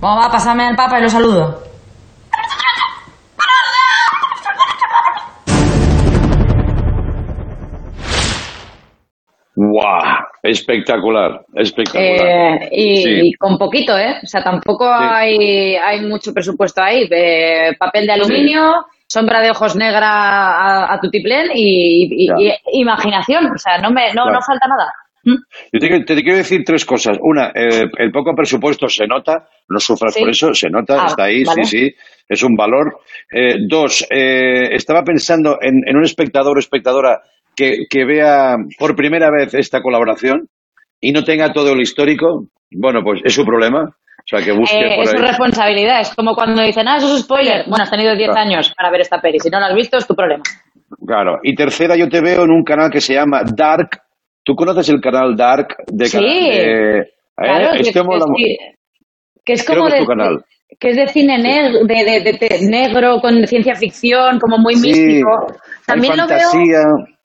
¿Cómo va? Pásame al papa y lo saludo. ¡Guau! Espectacular, espectacular. Eh, y, Sí. y con poquito, ¿eh? O sea, tampoco hay, hay mucho presupuesto ahí. Eh, papel de aluminio, sombra de ojos negra a, a tutiplén y, y- imaginación. O sea, no, me, no, Claro. no falta nada. Yo te, te quiero decir tres cosas. Una, eh, el poco presupuesto se nota, no sufras Sí. por eso, se nota, Ah, está ahí, vale. sí, sí, es un valor. Eh, dos, eh, estaba pensando en, en un espectador o espectadora que, que vea por primera vez esta colaboración y no tenga todo el histórico. Bueno, pues es su problema. O sea, que busque Eh, por es su responsabilidad. Es como cuando dicen, ah, eso es spoiler. Bueno, has tenido 10 Claro. años para ver esta peli. Si no la has visto, es tu problema. Claro. Y tercera, yo te veo en un canal que se llama Dark. ¿Tú conoces el canal Dark de Sí. de- eh, Claro, es que, que la- sí. Que es Creo como que es de, tu canal. que es de cine negro, de, de- negro con ciencia ficción, como muy Sí, místico. hay También lo veo.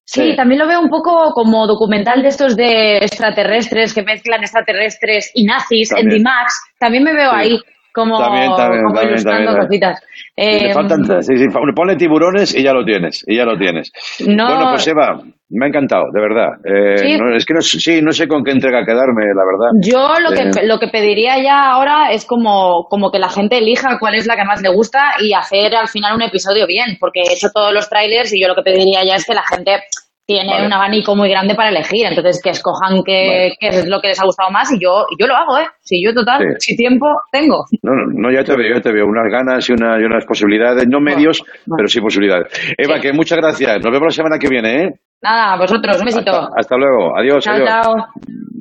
Sí, Sí. también lo veo un poco como documental de estos de extraterrestres que mezclan extraterrestres y nazis en. D-Max. También me veo Sí. ahí como, También, también, como ilustrando también. cositas. Sí, le Eh, faltan- sí, sí, ponle tiburones y ya lo tienes, y ya lo tienes. No. Bueno, pues Eva, me ha encantado, de verdad. Eh, Sí. no, es que no, sé- sí, no sé con qué entrega quedarme, la verdad. Yo lo que, Eh, lo que pediría ya ahora es como, como que la gente elija cuál es la que más le gusta y hacer al final un episodio bien, porque he hecho todos los trailers y yo lo que pediría ya es que la gente tiene Vale. un abanico muy grande para elegir, entonces que escojan qué, qué es lo que les ha gustado más y yo, y yo lo hago, ¿eh? Si yo total, Sí. si tiempo tengo. No, no, no, ya te veo, ya te veo. Unas ganas y, una, y unas posibilidades, no medios, pero sí posibilidades. Eva, que muchas gracias. Nos vemos la semana que viene, ¿eh? Nada, vosotros, un besito. Hasta, hasta luego. Adiós, chao, adiós. chao.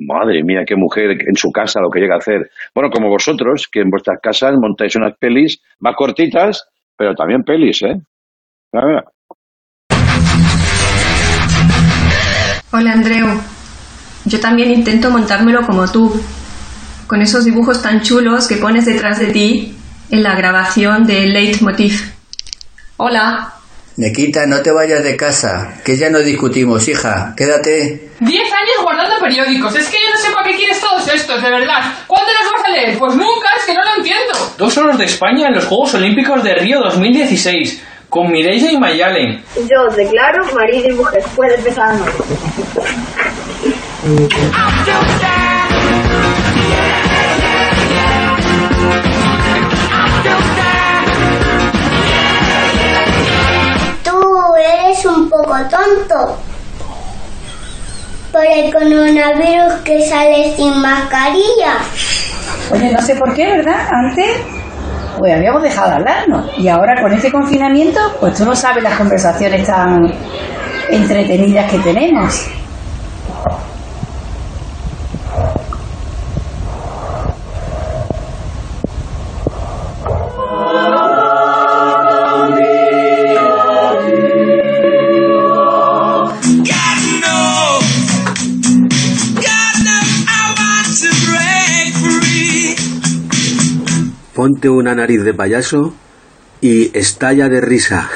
Madre mía, qué mujer en su casa lo que llega a hacer. Bueno, como vosotros, que en vuestras casas montáis unas pelis más cortitas, pero también pelis, ¿eh? Hola Andreu, yo también intento montármelo como tú, con esos dibujos tan chulos que pones detrás de ti en la grabación de Leitmotiv. Hola. Nequita, no te vayas de casa, que ya no discutimos, hija. Quédate. Diez años guardando periódicos. Es que yo no sé para qué quieres todos estos, de verdad. ¿Cuándo los vas a leer? Pues nunca, es que no lo entiendo. Dos oros de España en los Juegos Olímpicos de Río 2016, con Mireia y Mayalen. Yo declaro marido y mujer. Puede empezar. Un poco tonto. Por el coronavirus que sale sin mascarilla. Oye, no sé por qué, ¿verdad? Antes, pues habíamos dejado de hablarnos. Y ahora con este confinamiento, pues tú no sabes las conversaciones tan entretenidas que tenemos. Una nariz de payaso y estalla de risa.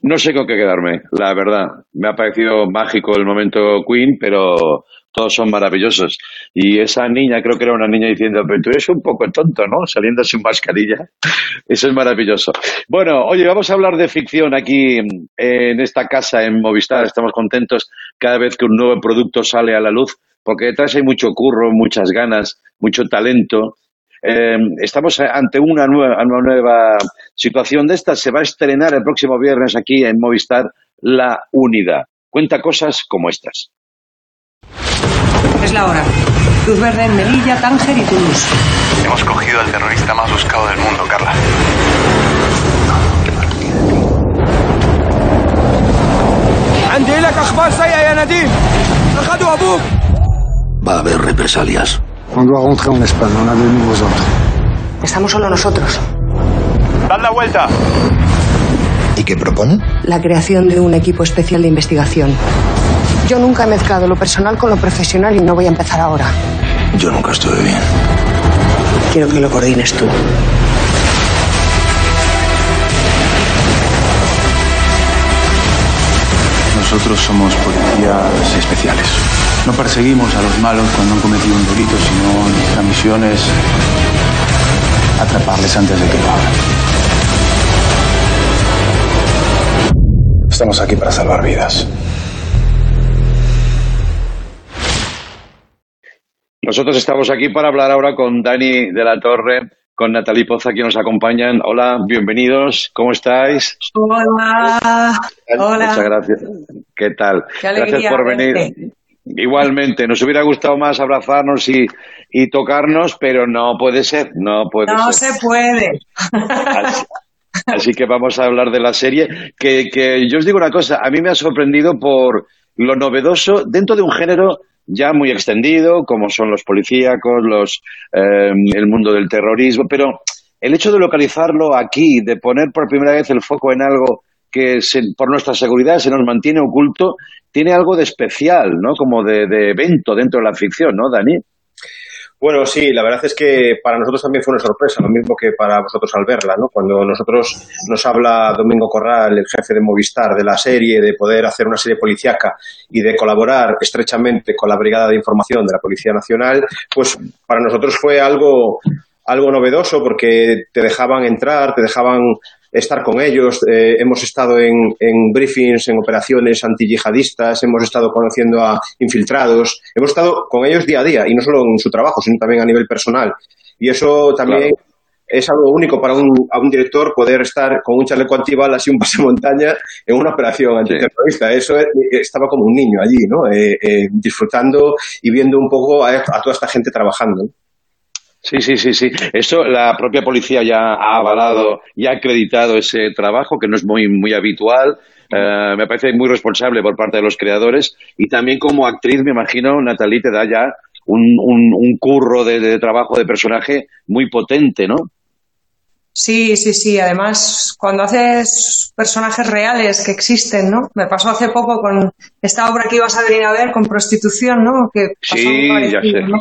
No sé con qué quedarme, la verdad. Me ha parecido mágico el momento Queen, pero todos son maravillosos. Y esa niña, creo que era una niña diciendo, pero tú eres un poco tonto, ¿no? Saliendo sin mascarilla. Eso es maravilloso. Bueno, oye, vamos a hablar de ficción aquí en esta casa, en Movistar. Estamos contentos cada vez que un nuevo producto sale a la luz, porque detrás hay mucho curro, muchas ganas, mucho talento. Eh, estamos ante una nueva, una nueva situación de esta. Se va a estrenar el próximo viernes aquí en Movistar La Unidad. Cuenta cosas como estas. Es la hora. Luz verde en Melilla, Tánger y Toulouse. Hemos cogido al terrorista más buscado del mundo, Carla. عندي لك اخبار سيئه يا نديم اخذوا ابوك Va a haber represalias. On doit rentrer en Espagne, on a de nouveaux ordres. Estamos solo nosotros. ¡Dad la vuelta! ¿Y qué proponen? La creación de un equipo especial de investigación. Yo nunca he mezclado lo personal con lo profesional y no voy a empezar ahora. Yo nunca estuve bien. Quiero que lo coordines tú. Nosotros somos policías especiales. No perseguimos a los malos cuando han cometido un delito, sino nuestra misión es atraparles antes de que lo hagan. Estamos aquí para salvar vidas. Nosotros estamos aquí para hablar ahora con Dani de la Torre, con Natalie Poza, que nos acompañan. Hola, bienvenidos. ¿Cómo estáis? Hola. Hola. Muchas gracias. ¿Qué tal? Qué alegría gracias por venir. verte. Igualmente, nos hubiera gustado más abrazarnos y, y tocarnos, pero no puede ser, no puede No ser. se puede. Así, así que vamos a hablar de la serie. Que, que yo os digo una cosa, a mí me ha sorprendido por lo novedoso dentro de un género ya muy extendido, como son los policíacos, los, eh, el mundo del terrorismo, pero el hecho de localizarlo aquí, de poner por primera vez el foco en algo que se- por nuestra seguridad se nos mantiene oculto, tiene algo de especial, ¿no? Como de, de evento dentro de la ficción, ¿no, Dani? Bueno, sí, la verdad es que para nosotros también fue una sorpresa, lo mismo que para vosotros al verla, ¿no? Cuando nosotros nos habla Domingo Corral, el jefe de Movistar, de la serie, de poder hacer una serie policíaca y de colaborar estrechamente con la Brigada de Información de la Policía Nacional, pues para nosotros fue algo algo novedoso porque te dejaban entrar, te dejaban estar con ellos. Eh, hemos estado en, en briefings, en operaciones antiyihadistas, hemos estado conociendo a infiltrados, hemos estado con ellos día a día y no solo en su trabajo, sino también a nivel personal. Y eso también es algo único para un, a un director poder estar con un chaleco antibalas y un pasamontaña en una operación antiterrorista. Eso estaba como un niño allí, ¿no? Eh, eh, disfrutando y viendo un poco a, a toda esta gente trabajando. Sí, sí, sí, sí. Eso la propia policía ya ha avalado y ha acreditado ese trabajo, que no es muy, muy habitual. Eh, me parece muy responsable por parte de los creadores. Y también como actriz, me imagino, Natalie te da ya un, un, un curro de, de trabajo de personaje muy potente, ¿no? Sí, sí, sí. Además, cuando haces personajes reales que existen, ¿no? Me pasó hace poco con esta obra que ibas a venir a ver, con prostitución, ¿no? Que pasó Sí, ya sé. ¿no?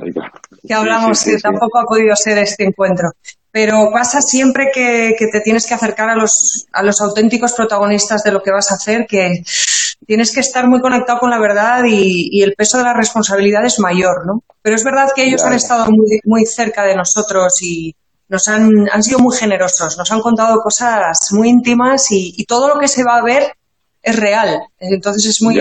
Que hablamos, sí, sí, que tampoco ha podido ser este encuentro. Pero pasa siempre que, que te tienes que acercar a los, a los auténticos protagonistas de lo que vas a hacer, que tienes que estar muy conectado con la verdad y, y el peso de la responsabilidad es mayor, ¿no? Pero es verdad que ellos han estado muy, muy cerca de nosotros y nos han, han sido muy generosos, nos han contado cosas muy íntimas y, y todo lo que se va a ver es real. Entonces es muy,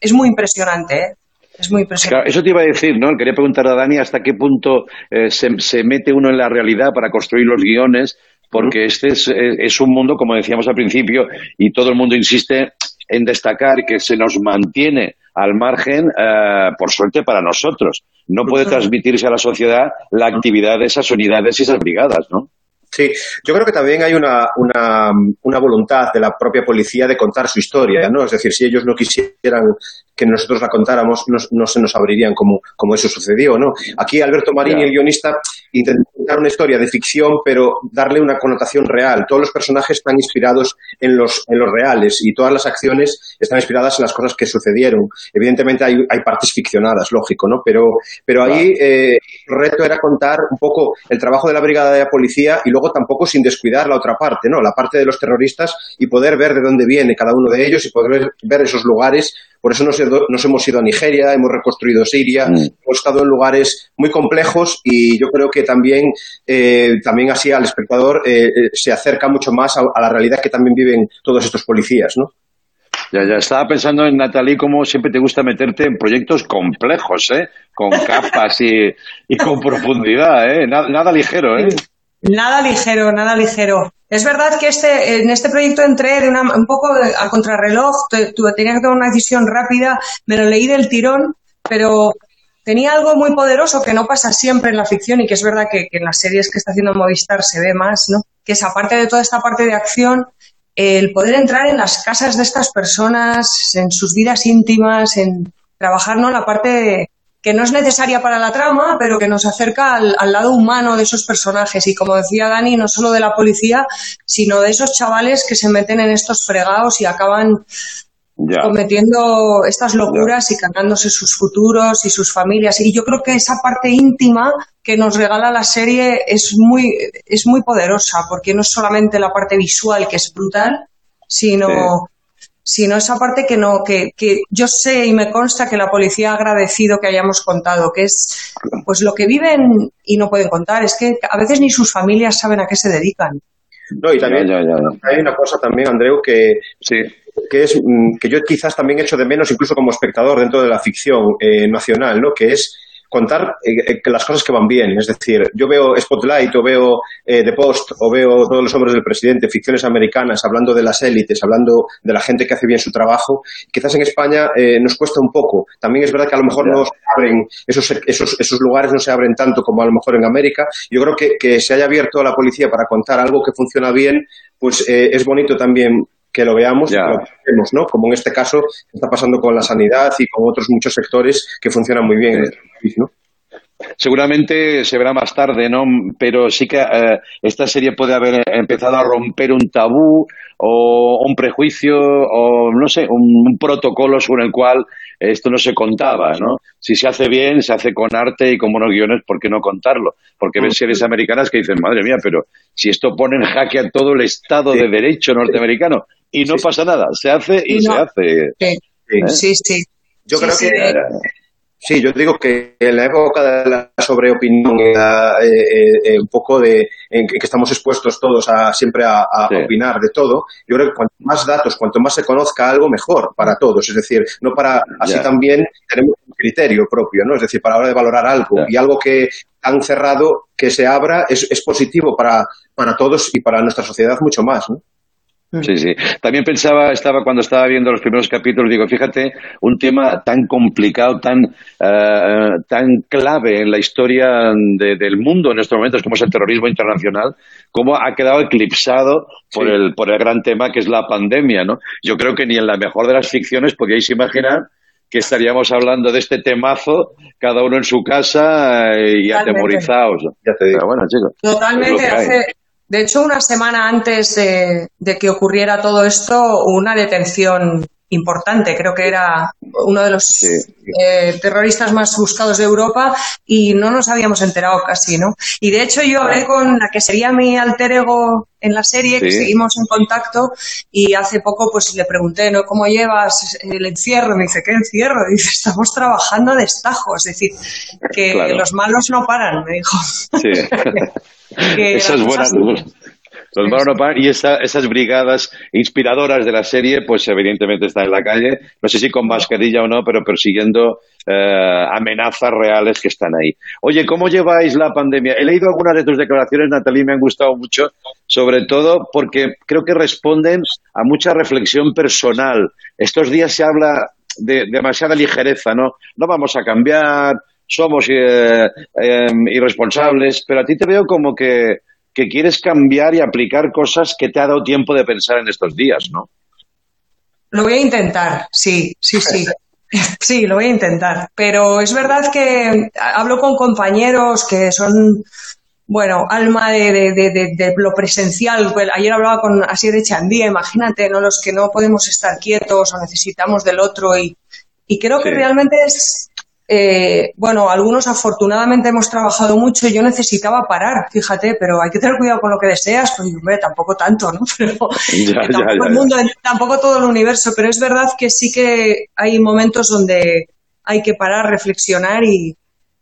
es muy impresionante, ¿eh? Es muy. Claro, eso te iba a decir, ¿no? Quería preguntar a Dani hasta qué punto eh, se, se mete uno en la realidad para construir los guiones, porque este es, es- es un mundo, como decíamos al principio, y todo el mundo insiste en destacar que se nos mantiene al margen, eh, por suerte para nosotros. No puede transmitirse a la sociedad la actividad de esas unidades y esas brigadas, ¿no? Sí, yo creo que también hay una, una, una voluntad de la propia policía de contar su historia, ¿no? Es decir, si ellos no quisieran que nosotros la contáramos, no, no se nos abrirían como, como eso sucedió, ¿no? Aquí Alberto Marini, Ya. el guionista, intentó contar una historia de ficción, pero darle una connotación real. Todos los personajes están inspirados en los, en los reales y todas las acciones están inspiradas en las cosas que sucedieron. Evidentemente hay, hay partes ficcionadas, lógico, ¿no? Pero, pero ahí eh, el reto era contar un poco el trabajo de la brigada de la policía y luego tampoco sin descuidar la otra parte, ¿no? La parte de los terroristas y poder ver de dónde viene cada uno de ellos y poder ver, esos lugares. Por eso nos, nos hemos ido a Nigeria, hemos reconstruido Siria, hemos estado en lugares muy complejos y yo creo que también, eh, también así al espectador eh, eh, se acerca mucho más a, a la realidad que también viven todos estos policías, ¿no? Ya, ya estaba pensando en Natalie, como siempre te gusta meterte en proyectos complejos, ¿eh? Con capas y, y con profundidad, ¿eh? Nada, nada ligero, ¿eh? Nada ligero, nada ligero. Es verdad que este, en este proyecto entré de una, un poco a contrarreloj, tenía que tomar una decisión rápida, me lo leí del tirón, pero tenía algo muy poderoso que no pasa siempre en la ficción y que es verdad que, que en las series que está haciendo Movistar se ve más, ¿no? Que es aparte de toda esta parte de acción, el poder entrar en las casas de estas personas, en sus vidas íntimas, en trabajar ¿no? la parte que no es necesaria para la trama, pero que nos acerca al, al lado humano de esos personajes. Y como decía Dani, no solo de la policía, sino de esos chavales que se meten en estos fregados y acaban Ya. cometiendo estas locuras y cargándose sus futuros y sus familias. Y yo creo que esa parte íntima que nos regala la serie es muy, es muy poderosa, porque no es solamente la parte visual que es brutal, sino, sino esa parte que no, que, que yo sé y me consta que la policía ha agradecido que hayamos contado, que es pues lo que viven y no pueden contar. Es que a veces ni sus familias saben a qué se dedican. No, y también Ya, ya, ya. hay una cosa también, Andreu, que, que es mm, que yo quizás también echo de menos, incluso como espectador dentro de la ficción eh, nacional, ¿no? Que es contar eh, eh, las cosas que van bien. Es decir, yo veo Spotlight o veo eh, The Post o veo Todos los hombres del presidente, ficciones americanas, hablando de las élites, hablando de la gente que hace bien su trabajo. Quizás en España eh, nos cuesta un poco. También es verdad que a lo mejor no se abren, esos, esos, esos lugares no se abren tanto como a lo mejor en América. Yo creo que, que se haya abierto a la policía para contar algo que funciona bien, pues eh, es bonito también que lo veamos y que lo vemos, ¿no? Como en este caso está pasando con la sanidad y con otros muchos sectores que funcionan muy bien en este país, ¿no? Seguramente se verá más tarde, ¿no? Pero sí que eh, esta serie puede haber empezado a romper un tabú o un prejuicio o, no sé, un, un protocolo sobre el cual esto no se contaba, ¿no? Si se hace bien, se hace con arte y con buenos guiones, ¿por qué no contarlo? Porque ves series americanas que dicen, madre mía, pero si esto pone en jaque a todo el Estado de Derecho norteamericano y no pasa nada, se hace y No. se hace. Sí, ¿Eh? sí, sí. Yo Sí, creo sí, que Sí, yo digo que en la época de la sobreopinión, eh, eh, eh, un poco de en que estamos expuestos todos a siempre a, a opinar de todo, yo creo que cuanto más datos, cuanto más se conozca algo, mejor para todos. Es decir, no para así también tenemos un criterio propio, ¿no? Es decir, para la hora de valorar algo y algo que han cerrado, que se abra, es, es positivo para, para todos y para nuestra sociedad mucho más, ¿no? Sí, sí. También pensaba, estaba cuando estaba viendo los primeros capítulos, digo, fíjate, un tema tan complicado, tan, eh, tan clave en la historia de- del mundo en estos momentos, como es el terrorismo internacional, cómo ha quedado eclipsado por, el, por el gran tema que es la pandemia, ¿no? Yo creo que ni en la mejor de las ficciones podíais imaginar que estaríamos hablando de este temazo, cada uno en su casa eh, y Totalmente. atemorizados. Ya te digo. Pero bueno, chicos. Totalmente. Hace, de hecho, una semana antes de, de que ocurriera todo esto, una detención importante. Creo que era uno de los eh, terroristas más buscados de Europa y no nos habíamos enterado casi, ¿no? Y de hecho yo hablé con la que sería mi alter ego en la serie, que seguimos en contacto, y hace poco pues le pregunté, ¿no? ¿Cómo llevas el encierro? Me dice, ¿qué encierro? Dice, estamos trabajando a destajo, es decir, que Claro. los malos no paran, me dijo. Sí. Que Esas las buenas. cosas- Los y esa- esas brigadas inspiradoras de la serie, pues evidentemente están en la calle, no sé si con mascarilla o no, pero persiguiendo eh, amenazas reales que están ahí. Oye, ¿cómo lleváis la pandemia? He leído algunas de tus declaraciones, Natalie, me han gustado mucho, sobre todo porque creo que responden a mucha reflexión personal. Estos días se habla de demasiada ligereza, ¿no? No vamos a cambiar, somos eh, eh, irresponsables, pero a ti te veo como que, que quieres cambiar y aplicar cosas que te ha dado tiempo de pensar en estos días, ¿no? Lo voy a intentar, sí, sí, sí. Sí, lo voy a intentar. Pero es verdad que hablo con compañeros que son, bueno, alma de, de- de- de- de lo presencial. Pues Ayer hablaba con así de Chandía, imagínate, ¿no? Los que no podemos estar quietos o necesitamos del otro. Y, y creo que realmente es, eh, bueno, algunos afortunadamente hemos trabajado mucho y yo necesitaba parar, fíjate, pero hay que tener cuidado con lo que deseas, pues hombre, tampoco tanto, ¿no? Pero, Ya, que ya, tampoco ya, el mundo, tampoco todo el universo, pero es verdad que sí que hay momentos donde hay que parar, reflexionar y,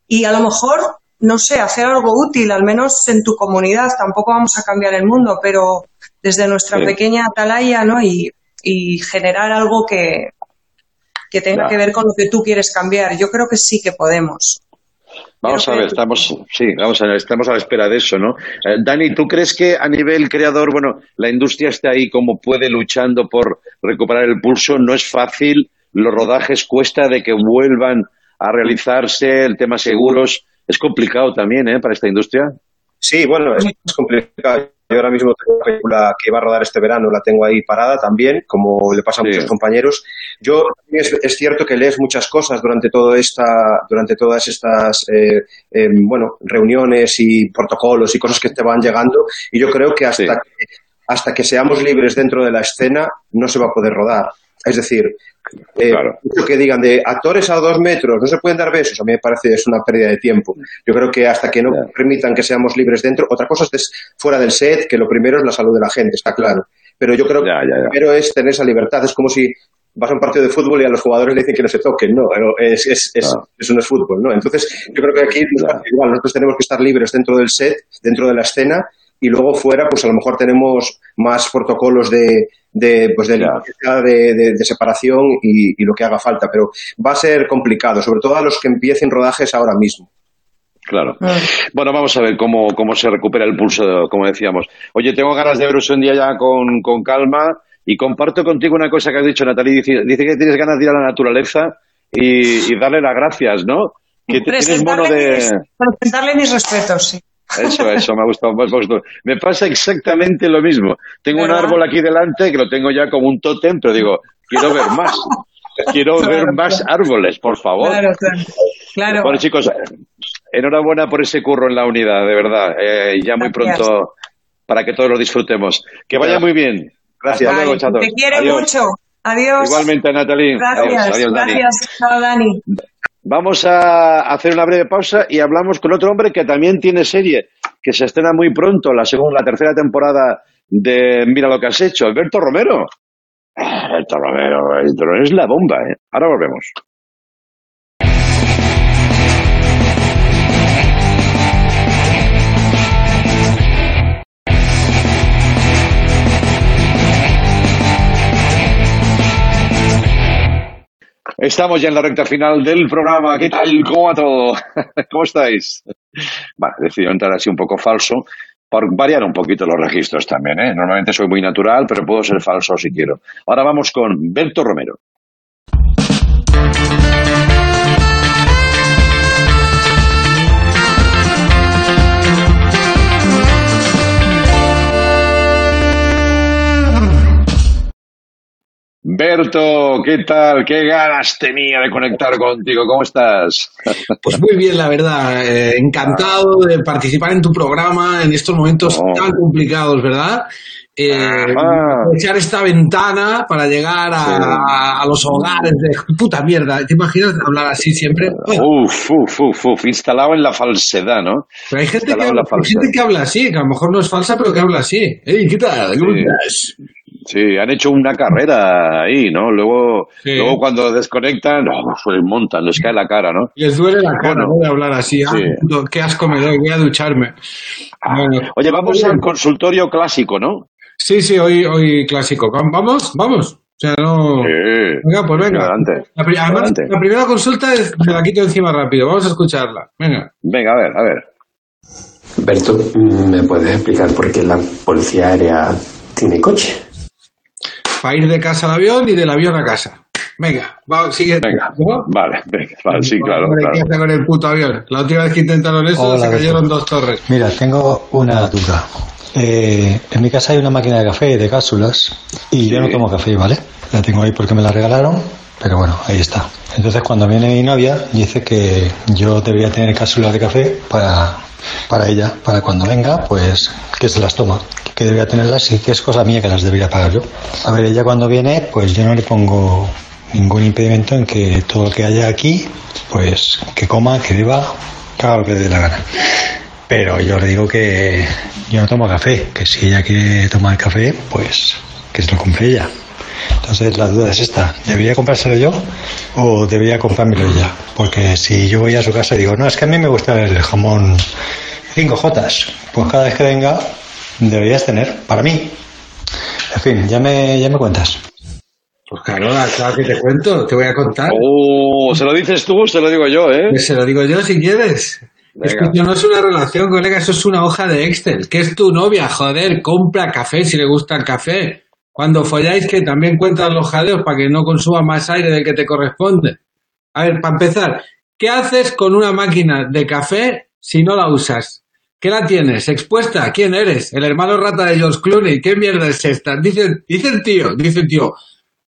y a lo mejor, no sé, hacer algo útil, al menos en tu comunidad. Tampoco vamos a cambiar el mundo, pero desde nuestra Sí. pequeña atalaya, ¿no? Y, y generar algo que, que tenga Ya. que ver con lo que tú quieres cambiar. Yo creo que sí que podemos. Vamos a ver, estamos, sí, vamos a ver, estamos a la espera de eso, ¿no? Eh, Dani, ¿tú crees que a nivel creador, bueno, la industria está ahí como puede luchando por recuperar el pulso? No es fácil, los rodajes cuesta de que vuelvan a realizarse, el tema seguros, es complicado también, ¿eh? Para esta industria. Sí, bueno, es complicado. Yo ahora mismo tengo una película que iba a rodar este verano, la tengo ahí parada también, como le pasa a muchos compañeros. Yo es, es cierto que lees muchas cosas durante todo esta, durante todas estas eh, eh, bueno reuniones y protocolos y cosas que te van llegando, y yo creo que hasta que, hasta que seamos libres dentro de la escena no se va a poder rodar. Es decir, eh, mucho que digan de actores a dos metros, no se pueden dar besos, a mí me parece es una pérdida de tiempo. Yo creo que hasta que no permitan que seamos libres dentro, otra cosa es fuera del set, que lo primero es la salud de la gente, está claro. Pero yo creo que lo primero es tener esa libertad. Es como si vas a un partido de fútbol y a los jugadores le dicen que no se toquen, no, es, es, es- eso no es fútbol, ¿no? Entonces, yo creo que aquí nos igual, nosotros tenemos que estar libres dentro del set, dentro de la escena, y luego fuera, pues a lo mejor tenemos más protocolos de, de, pues de, limpieza, de, de- de separación y, y lo que haga falta, pero va a ser complicado, sobre todo a los que empiecen rodajes ahora mismo. Claro. Bueno, vamos a ver cómo, cómo se recupera el pulso, como decíamos. Oye, tengo ganas de veros un día ya con, con calma y comparto contigo una cosa que has dicho, Natalie. Dice, dice que tienes ganas de ir a la naturaleza y, y darle las gracias, ¿no? Que tienes mono de... mis, presentarle mis respetos, sí. Eso, eso, me ha gustado, gustado. Me pasa exactamente lo mismo. Tengo un árbol aquí delante que lo tengo ya como un tótem, pero digo, quiero ver más. Quiero Claro, ver más árboles, por favor. Claro, claro. Claro. Bueno, chicos, enhorabuena por ese curro en la unidad, de verdad. Eh, ya muy Gracias. pronto para que todos lo disfrutemos. Que vaya muy bien. Gracias. Luego, chatos. Te quiere Adiós. mucho. Adiós. Igualmente, Natalie. Gracias. Adiós, adiós, Dani. gracias. Chao, Dani. Vamos a hacer una breve pausa y hablamos con otro hombre que también tiene serie, que se estrena muy pronto, la segunda, la tercera temporada de Mira lo que has hecho, Alberto Romero. Ah, Alberto Romero, Alberto Romero es la bomba, ¿eh? Ahora volvemos. Estamos ya en la recta final del programa. ¿Qué tal? ¿Cómo va todo? ¿Cómo estáis? Vale, he entrar así un poco falso por variar un poquito los registros también. ¿eh? Normalmente soy muy natural, pero puedo ser falso si quiero. Ahora vamos con Berto Romero. Berto, ¿qué tal? ¿Qué ganas tenía de conectar contigo? ¿Cómo estás? Pues muy bien, la verdad. Eh, encantado de participar en tu programa en estos momentos Oh. tan complicados, ¿verdad? Eh, Ajá. aprovechar esta ventana para llegar a, Sí. a los hogares de puta mierda. ¿Te imaginas hablar así siempre? Uf, uf, uf, uf, instalado en la falsedad, ¿no? Pero hay gente, que, hay gente que habla así, que a lo mejor no es falsa, pero que habla así. Ey, ¿qué tal? ¿Cómo Sí. Sí, han hecho una carrera ahí, ¿no? Luego, Sí. luego cuando desconectan, oh, montan, les cae la cara, ¿no? Les duele la cara Bueno, ¿no? de hablar así. Ah, sí. qué asco me doy, voy a ducharme. Bueno, Oye, vamos al consultorio clásico, ¿no? Sí, sí, hoy, hoy clásico. Vam- ¿Vamos? ¿Vamos? O sea, no... Venga, pues venga. Adelante. La, pri- además, Adelante. la primera consulta es, me la quito encima rápido. Vamos a escucharla. Venga. Venga, a ver, a ver. Berto, ¿me puedes explicar por qué la policía aérea tiene coche? Para ir de casa al avión y del avión a casa. Venga, va, sigue. Venga, ¿no? vale, venga, vale, sí, claro, Hombre, ¿qué claro. con el puto avión? La última vez que intentaron eso Hola, se cayeron dos torres. Mira, tengo una duda. Eh, en mi casa hay una máquina de café de cápsulas y yo no tomo café, ¿vale? La tengo ahí porque me la regalaron, pero bueno, ahí está. Entonces cuando viene mi novia dice que yo debería tener cápsulas de café para, para ella, para cuando venga, pues que se las toma, que debería tenerlas y que es cosa mía que las debería pagar yo. A ver, ella cuando viene, pues yo no le pongo ningún impedimento en que todo lo que haya aquí, pues que coma, que beba, que haga lo que le dé la gana. Pero yo le digo que yo no tomo café, que si ella quiere tomar café, pues que se lo compre ella. Entonces la duda es esta, ¿debería comprárselo yo o debería comprármelo ella? Porque si yo voy a su casa y digo, no, es que a mí me gusta el jamón 5J, pues cada vez que venga deberías tener, para mí. En fin, ya me, ya me cuentas. Pues Carola, claro que te cuento, te voy a contar. Oh, ¿se lo dices tú se lo digo yo, eh? Pues se lo digo yo si quieres. Es que Venga. no es una relación, colega, eso es una hoja de Excel. Que es tu novia, joder, compra café si le gusta el café. Cuando folláis, que también cuentan los jadeos para que no consuma más aire del que te corresponde. A ver, para empezar, ¿qué haces con una máquina de café si no la usas? ¿Qué la tienes? ¿Expuesta? ¿Quién eres? ¿El hermano rata de George Clooney? ¿Qué mierda es esta? Dice, dice el tío, dice el tío,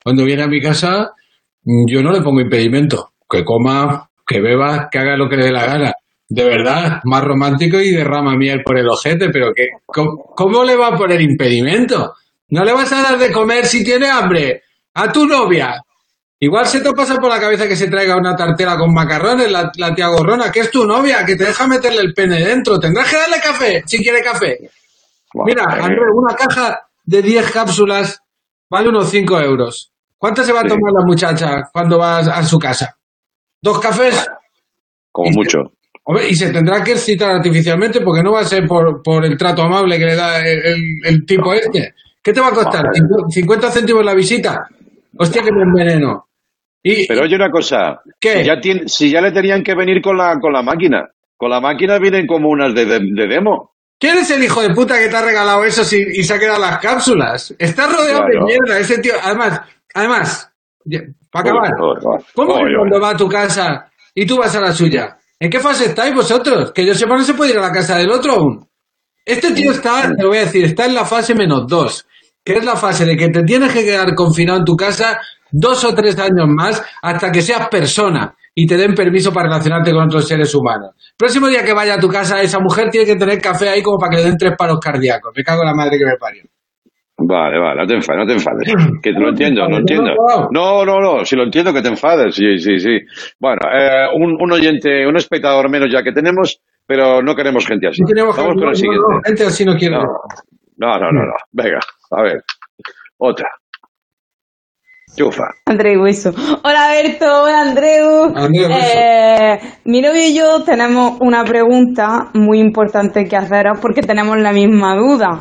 cuando viene a mi casa, mm, yo no le pongo impedimento. Que coma, que beba, que haga lo que le dé la gana. De verdad, más romántico y derrama miel por el ojete, pero que, ¿cómo, cómo le va a poner impedimento? ¿No le vas a dar de comer si tiene hambre? A tu novia. Igual se te pasa por la cabeza que se traiga una tartera con macarrones, la, la tía gorrona, que es tu novia, que te deja meterle el pene dentro. Tendrás que darle café si quiere café. Mira, Andrés, una caja de 10 cápsulas vale unos 5 euros. ¿Cuánto se va a tomar la muchacha cuando vas a su casa? ¿Dos cafés? Como mucho. Y se tendrá que excitar artificialmente porque no va a ser por, por el trato amable que le da el, el- el tipo este. ¿Qué te va a costar? ¿50 céntimos la visita? Hostia, que me enveneno. Y, Pero oye una cosa, Si, ya tien- si ya le tenían que venir con la, con la máquina, con la máquina vienen como unas de, de- de demo. ¿Quién es el hijo de puta que te ha regalado eso si- y se ha quedado las cápsulas? Estás rodeado Claro. de mierda, ese tío. Además, además, para acabar. ¿cómo que cuando va a tu casa y tú vas a la suya? ¿En qué fase estáis vosotros? Que yo sepa, no se puede ir a la casa del otro aún. Este tío está, te voy a decir, está en la fase menos dos, que es la fase de que te tienes que quedar confinado en tu casa dos o tres años más hasta que seas persona y te den permiso para relacionarte con otros seres humanos. Próximo día que vaya a tu casa, esa mujer tiene que tener café ahí como para que le den tres paros cardíacos. Me cago en la madre que me parió. Vale, vale, no te enfades, no te enfades. Que lo entiendo, lo entiendo. No, no, no, si lo entiendo que te enfades, sí, sí, sí. Bueno, eh, un, un oyente, un espectador menos ya que tenemos, pero no queremos gente así. No tenemos Vamos gente- con el no, siguiente. no, gente así no quiere. No, no, no, no, no. Venga, a ver. Otra. Chufa. Andreu, eso. Hola Berto, hola Andreu. Andreu. Eh, mi novio y yo tenemos una pregunta muy importante que haceros porque tenemos la misma duda.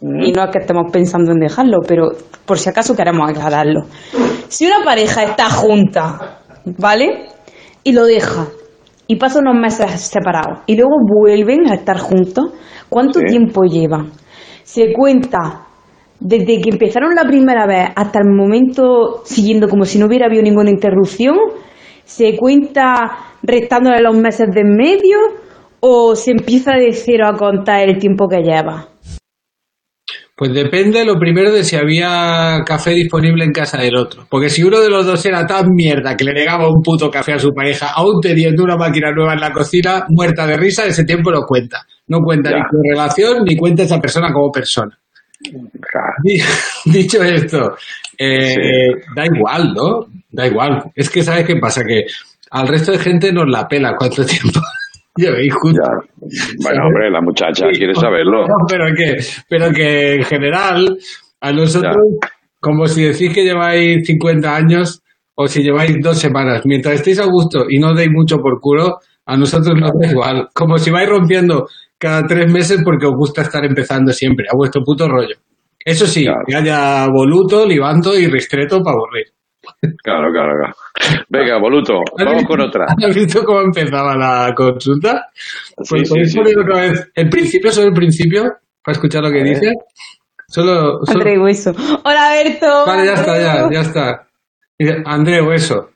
Y no es que estemos pensando en dejarlo, pero por si acaso queremos aclararlo. Si una pareja está junta ¿vale? Y lo deja. Y pasa unos meses separados. Y luego vuelven a estar juntos. ¿Cuánto Sí. tiempo llevan? Se cuenta desde que empezaron la primera vez hasta el momento siguiendo como si no hubiera habido ninguna interrupción. ¿Se cuenta restándole los meses de en medio? ¿O se empieza de cero a contar el tiempo que lleva? Pues depende lo primero de si había café disponible en casa del otro. Porque si uno de los dos era tan mierda que le negaba un puto café a su pareja, aún teniendo una máquina nueva en la cocina, muerta de risa, ese tiempo no cuenta. No cuenta Ya. ni tu relación ni cuenta esa persona como persona. Di- Dicho esto, eh, da igual, ¿no? Da igual. Es que, ¿sabes qué pasa? Que al resto de gente nos la pela cuánto tiempo llevéis juntos. Bueno, hombre, la muchacha quiere saberlo. No, pero que, pero que en general, a nosotros, como si decís que lleváis 50 años o si lleváis dos semanas, mientras estéis a gusto y no deis mucho por culo, a nosotros nos da igual. Como si vais rompiendo cada tres meses porque os gusta estar empezando siempre, a vuestro puto rollo. Eso sí, que haya voluto, libanto y ristreto para aburrir. Claro, claro, claro. Venga, Voluto, vamos con otra. ¿Has visto cómo empezaba la consulta? Pues Sí, podéis sí, poner sí. otra vez el principio, solo el principio, para escuchar lo que dice. Solo, solo- André Hueso. Hola, Berto. Vale, ya está, ya, ya está. André Hueso.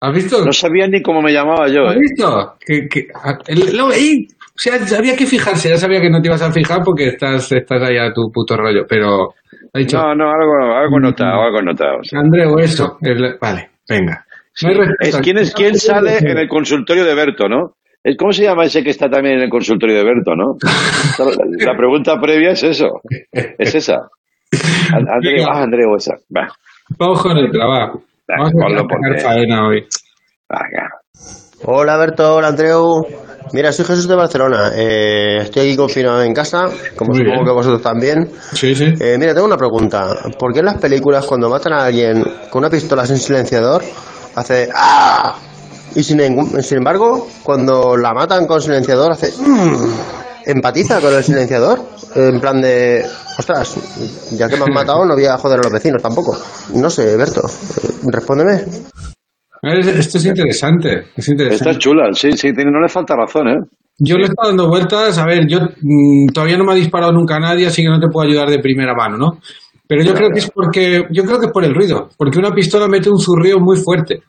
¿Has visto? No sabía ni cómo me llamaba yo. ¿Has ¿eh? visto? Que, que- a- el- lo veí. O sea, había que fijarse, ya sabía que no te ibas a fijar porque estás, estás ahí a tu puto rollo, pero ha dicho No, no, algo, algo notado, algo notado. sí. André Hueso. El- vale, venga. No. Es, ¿quién, es, ¿Quién sale en el consultorio de Berto, no? ¿Cómo se llama ese que está también en el consultorio de Berto, no? La, pregunta previa es eso. Es esa. Ah, André o esa. Va, Vamos con el trabajo. Vamos a ponlo, sacar ponte. faena hoy. Hola Berto, hola Andreu. Mira, soy Jesús de Barcelona. Eh, estoy aquí confinado en casa, como Muy supongo bien. que vosotros también. Sí, sí. Eh, mira, tengo una pregunta. ¿Por qué en las películas cuando matan a alguien con una pistola sin silenciador hace ¡Ah! Y sin, ningún- sin embargo, cuando la matan con silenciador hace "Mm"? Empatiza con el silenciador en plan de ostras, ya que me han matado no voy a joder a los vecinos tampoco. No sé, Berto, eh, respóndeme. Ver, Esto es interesante. Es interesante. Esta es chula, sí, sí, no le falta razón, ¿eh? Yo le he estado dando vueltas. A ver, yo mm, todavía no me ha disparado nunca nadie, así que no te puedo ayudar de primera mano, ¿no? Pero yo creo que es porque, yo creo que es por el ruido, porque una pistola mete un zurrío muy fuerte.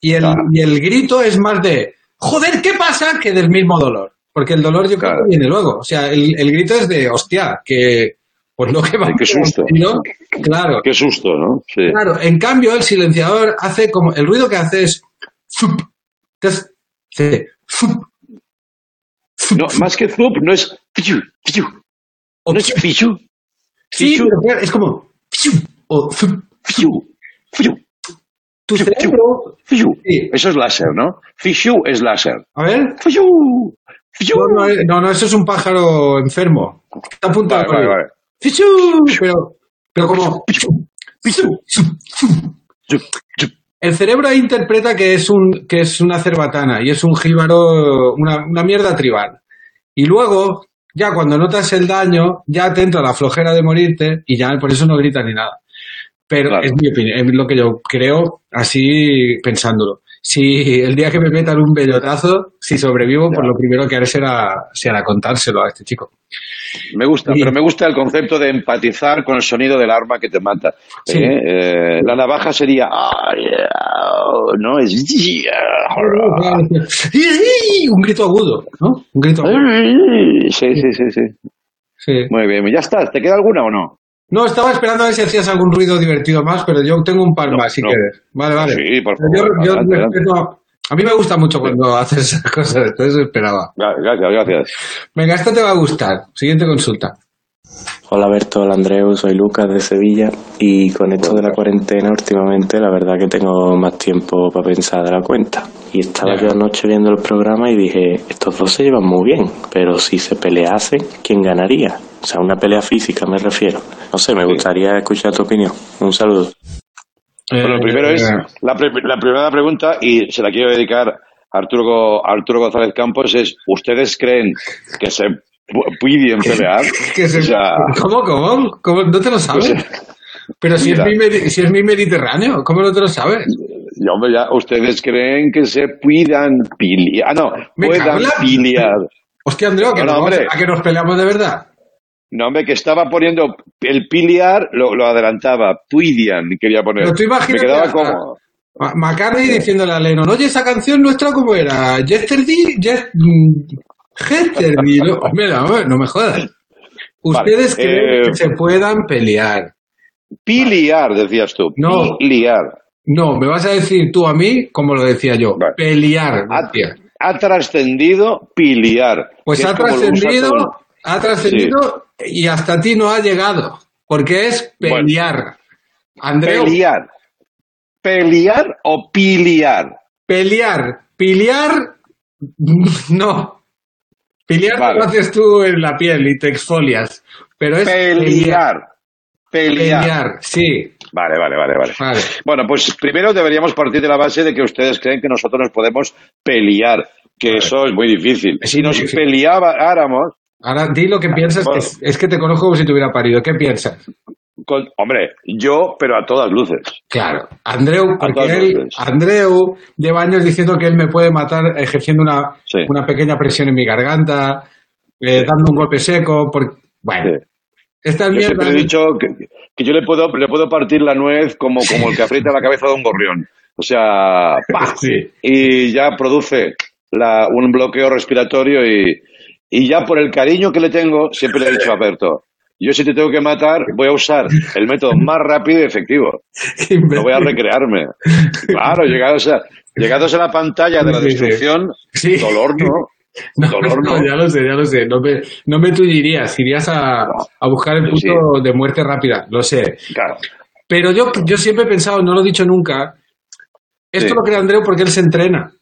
Y el, y el grito es más de, joder, ¿qué pasa? que del mismo dolor. Porque el dolor yo creo que viene luego. O sea, el, el grito es de, hostia, que, pues lo que va qué susto. ¿no? Claro. Qué susto, ¿no? Sí. Claro, en cambio el silenciador hace como, el ruido que hace es, zup. Entonces, hace, zup. No, más que zup, no es fiu, fiu. No es fiu. Sí, pero es como fiu, o zup, fiu, fiu. Tu cerebro. Fiu. Eso es láser, ¿no? Fiu es láser. A ver. Fiu. No, no, eh, no, no, eso es un pájaro enfermo. Está apuntado. Vale, vale, vale. Fichu, pero, pero como. El cerebro ahí interpreta que es un que es una cerbatana y es un jíbaro, una, una mierda tribal. Y luego, ya cuando notas el daño, ya te entra la flojera de morirte y ya por eso no gritas ni nada. Pero es mi opinión, es lo que yo creo, así pensándolo. Si el día que me metan un bellotazo, si sobrevivo, pues lo primero que haré será, será contárselo a este chico. Me gusta, pero me gusta el concepto de empatizar con el sonido del arma que te mata. Sí. ¿eh? Eh, la navaja sería. "Ah, yeah", ¿No? Es. Un grito agudo, ¿no? Un grito agudo. Sí, sí, sí, sí. Sí. Muy bien, ya está. ¿Te queda alguna o no? No, estaba esperando a ver si hacías algún ruido divertido más, pero yo tengo un par más si no. quieres. Vale, vale. Sí, por favor. yo adelante, adelante. respeto- a mí me gusta mucho cuando haces esas cosas, entonces esperaba. Gracias, gracias. Venga, esta te va a gustar. Siguiente consulta. Hola Berto, hola Andreu, soy Lucas de Sevilla y con esto de la cuarentena últimamente la verdad que tengo más tiempo para pensar de la cuenta. Y estaba yo anoche viendo el programa y dije, estos dos se llevan muy bien, pero si se peleasen, ¿quién ganaría? O sea, una pelea física me refiero. No sé, me gustaría escuchar tu opinión. Un saludo. Bueno, lo primero es la, pre- la primera pregunta, y se la quiero dedicar a Arturo, a Arturo González Campos, es ¿ustedes creen que se pueden pelear? Que se- O sea, ¿Cómo, cómo? ¿Cómo? ¿No te lo sabes? Pues, Pero si es, mi medi- si es mi Mediterráneo, ¿cómo no te lo sabes? Y, hombre, ya, ustedes creen que se puedan piliar. Ah, no, Me puedan piliar. Hostia, Andreu, que No, nos hombre. a que nos peleamos de verdad. No, hombre, que estaba poniendo el piliar, lo, lo adelantaba. Puidian, quería poner. Pero tú Me quedaba como. Ma- McCartney diciéndole a Lennon, oye, esa canción nuestra, ¿cómo era? Yesterday, Yes- mm, Yesterday. No, hombre, no, no me jodas. Ustedes Vale, creen eh, que se puedan pelear. Piliar, decías tú. No. Piliar. No, me vas a decir tú a mí, como lo decía yo, pelear. Ha trascendido piliar. Pues ha trascendido, todo ha trascendido y hasta ti no ha llegado, porque es pelear. Andreu, Pelear. ¿Pelear o piliar? pelear, piliar, no. Piliar Vale. lo haces tú en la piel y te exfolias, pero es Pelear. Pelear. Pelear, sí. Vale, vale, vale, vale. Bueno, pues primero deberíamos partir de la base de que ustedes creen que nosotros nos podemos pelear, que eso es muy difícil. si nos difícil. peleáramos, Ahora di lo que piensas, que es, es que te conozco como si te hubiera parido. ¿Qué piensas? con- hombre, yo, pero a todas luces. Claro, Andreu, porque él. Andreu lleva años diciendo que él me puede matar ejerciendo una, una pequeña presión en mi garganta, eh, dando un golpe seco. Por... Bueno, Yo siempre he dicho que, que yo le puedo, le puedo partir la nuez como, como el que aprieta la cabeza de un gorrión. O sea, ¡pah! y ya produce la, un bloqueo respiratorio y, y ya por el cariño que le tengo, siempre le he dicho a Berto, yo si te tengo que matar, voy a usar el método más rápido y efectivo. No voy a recrearme. Claro, llegados a, llegados a la pantalla de la Sí, sí. destrucción, dolor no. No, Dolor no, no. ya lo sé, ya lo sé. No me, no me tullirías, irías a, a buscar el punto de muerte rápida, lo sé. Claro. Pero yo, yo siempre he pensado, no lo he dicho nunca, esto Sí. lo crea Andreu porque él se entrena.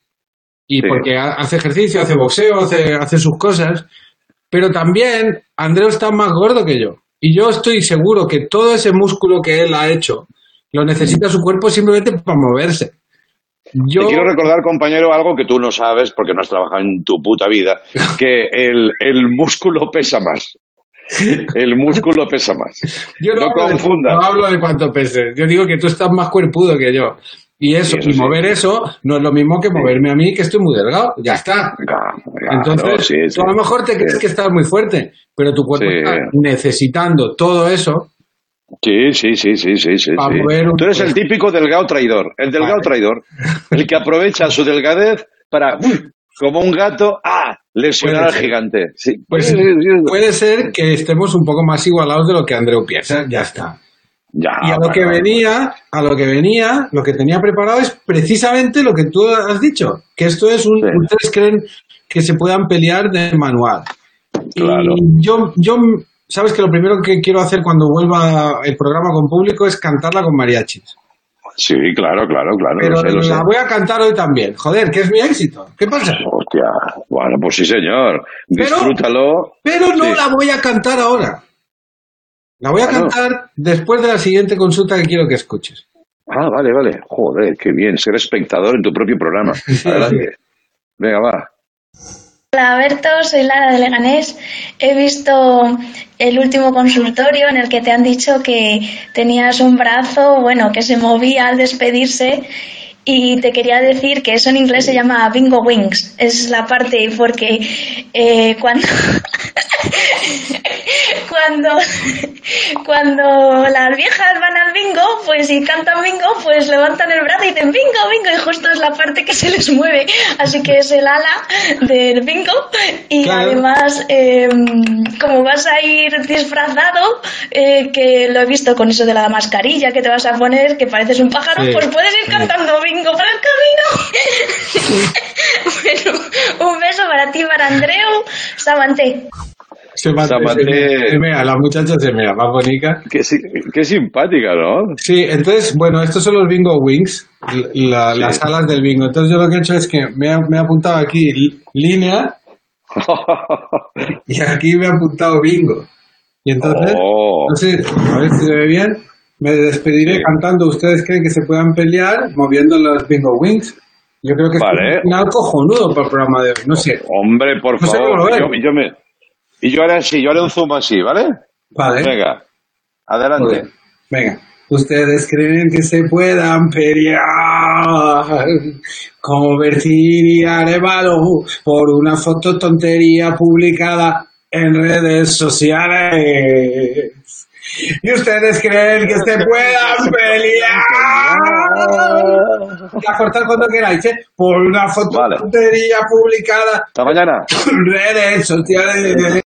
Y Sí. porque ha- hace ejercicio, hace boxeo, hace, hace sus cosas. Pero también Andreu está más gordo que yo. Y yo estoy seguro que todo ese músculo que él ha hecho lo necesita su cuerpo simplemente para moverse. Yo, Te quiero recordar, compañero, algo que tú no sabes porque no has trabajado en tu puta vida, que el, el músculo pesa más. El músculo pesa más. Yo no, no hablo de- confundas. no hablo de cuánto peses. Yo digo que tú estás más cuerpudo que yo. Y eso, y sí. mover eso no es lo mismo que moverme a mí, que estoy muy delgado. Ya está. Entonces, sí, sí. tú a lo mejor te crees que estás muy fuerte, pero tu cuerpo está necesitando todo eso. Sí, sí, sí, sí, sí, sí. Sí. un- Tú eres el típico delgado traidor. El delgado traidor. El que aprovecha su delgadez para, como un gato, ¡ah! lesionar al gigante. Sí. Pues Sí, sí, sí. puede ser que estemos un poco más igualados de lo que Andreu piensa. Ya está. Ya, y a lo bueno, que venía, a lo que venía, lo que tenía preparado es precisamente lo que tú has dicho, que esto es un, ustedes creen que se puedan pelear de manual. Claro. Y yo, yo, sabes que lo primero que quiero hacer cuando vuelva el programa con público es cantarla con mariachis. Sí, claro, claro, claro. Pero lo sé, lo sé. la voy a cantar hoy también. Joder, que es mi éxito. ¿Qué pasa? Hostia, bueno, pues sí, señor. Pero- Disfrútalo. Pero no Sí. la voy a cantar ahora. La voy a Claro. cantar después de la siguiente consulta que quiero que escuches. Ah, vale, vale. Joder, qué bien. Ser espectador en tu propio programa. Adelante. Venga, va. Hola Berto, soy Lara de Leganés. He visto el último consultorio en el que te han dicho que tenías un brazo, bueno, que se movía al despedirse y te quería decir que eso en inglés se llama bingo wings. Es la parte porque eh, cuando cuando cuando las viejas van al bingo, pues y cantan bingo, pues levantan el brazo y dicen bingo, bingo y justo es la parte que se les mueve. Así que es el ala del bingo y Claro. además eh, como vas a ir disfrazado, eh, que lo he visto con eso de la mascarilla que te vas a poner, que pareces un pájaro, Sí. pues puedes ir cantando bingo por el camino. bueno, un beso para ti, para Andreu, Samanté. Se mate, Samanté. se mea, se mea, la muchacha se mea, más bonita. Qué, si- qué simpática, ¿no? Sí, entonces, bueno, estos son los bingo wings, la- Sí. las alas del bingo. Entonces yo lo que he hecho es que me he, me he apuntado aquí línea y aquí me he apuntado bingo. Y entonces, Oh. no sé, a ver si se ve bien, me despediré cantando. ¿Ustedes creen que se puedan pelear moviendo los bingo wings? Yo creo que es un final cojonudo para el programa de hoy, no sé. Hombre, por No favor. lo yo, ves. yo me, y yo haré así, yo haré un zoom así, ¿vale? Vale. Venga, adelante. Venga, ¿ustedes creen que se puedan pelear? Convertiría Arevalo por una foto tontería publicada en redes sociales. ¿Y ustedes creen que se puedan pelear? A cortar cuando queráis, ¿eh? Por una foto Vale. publicada Hasta mañana. redes sociales.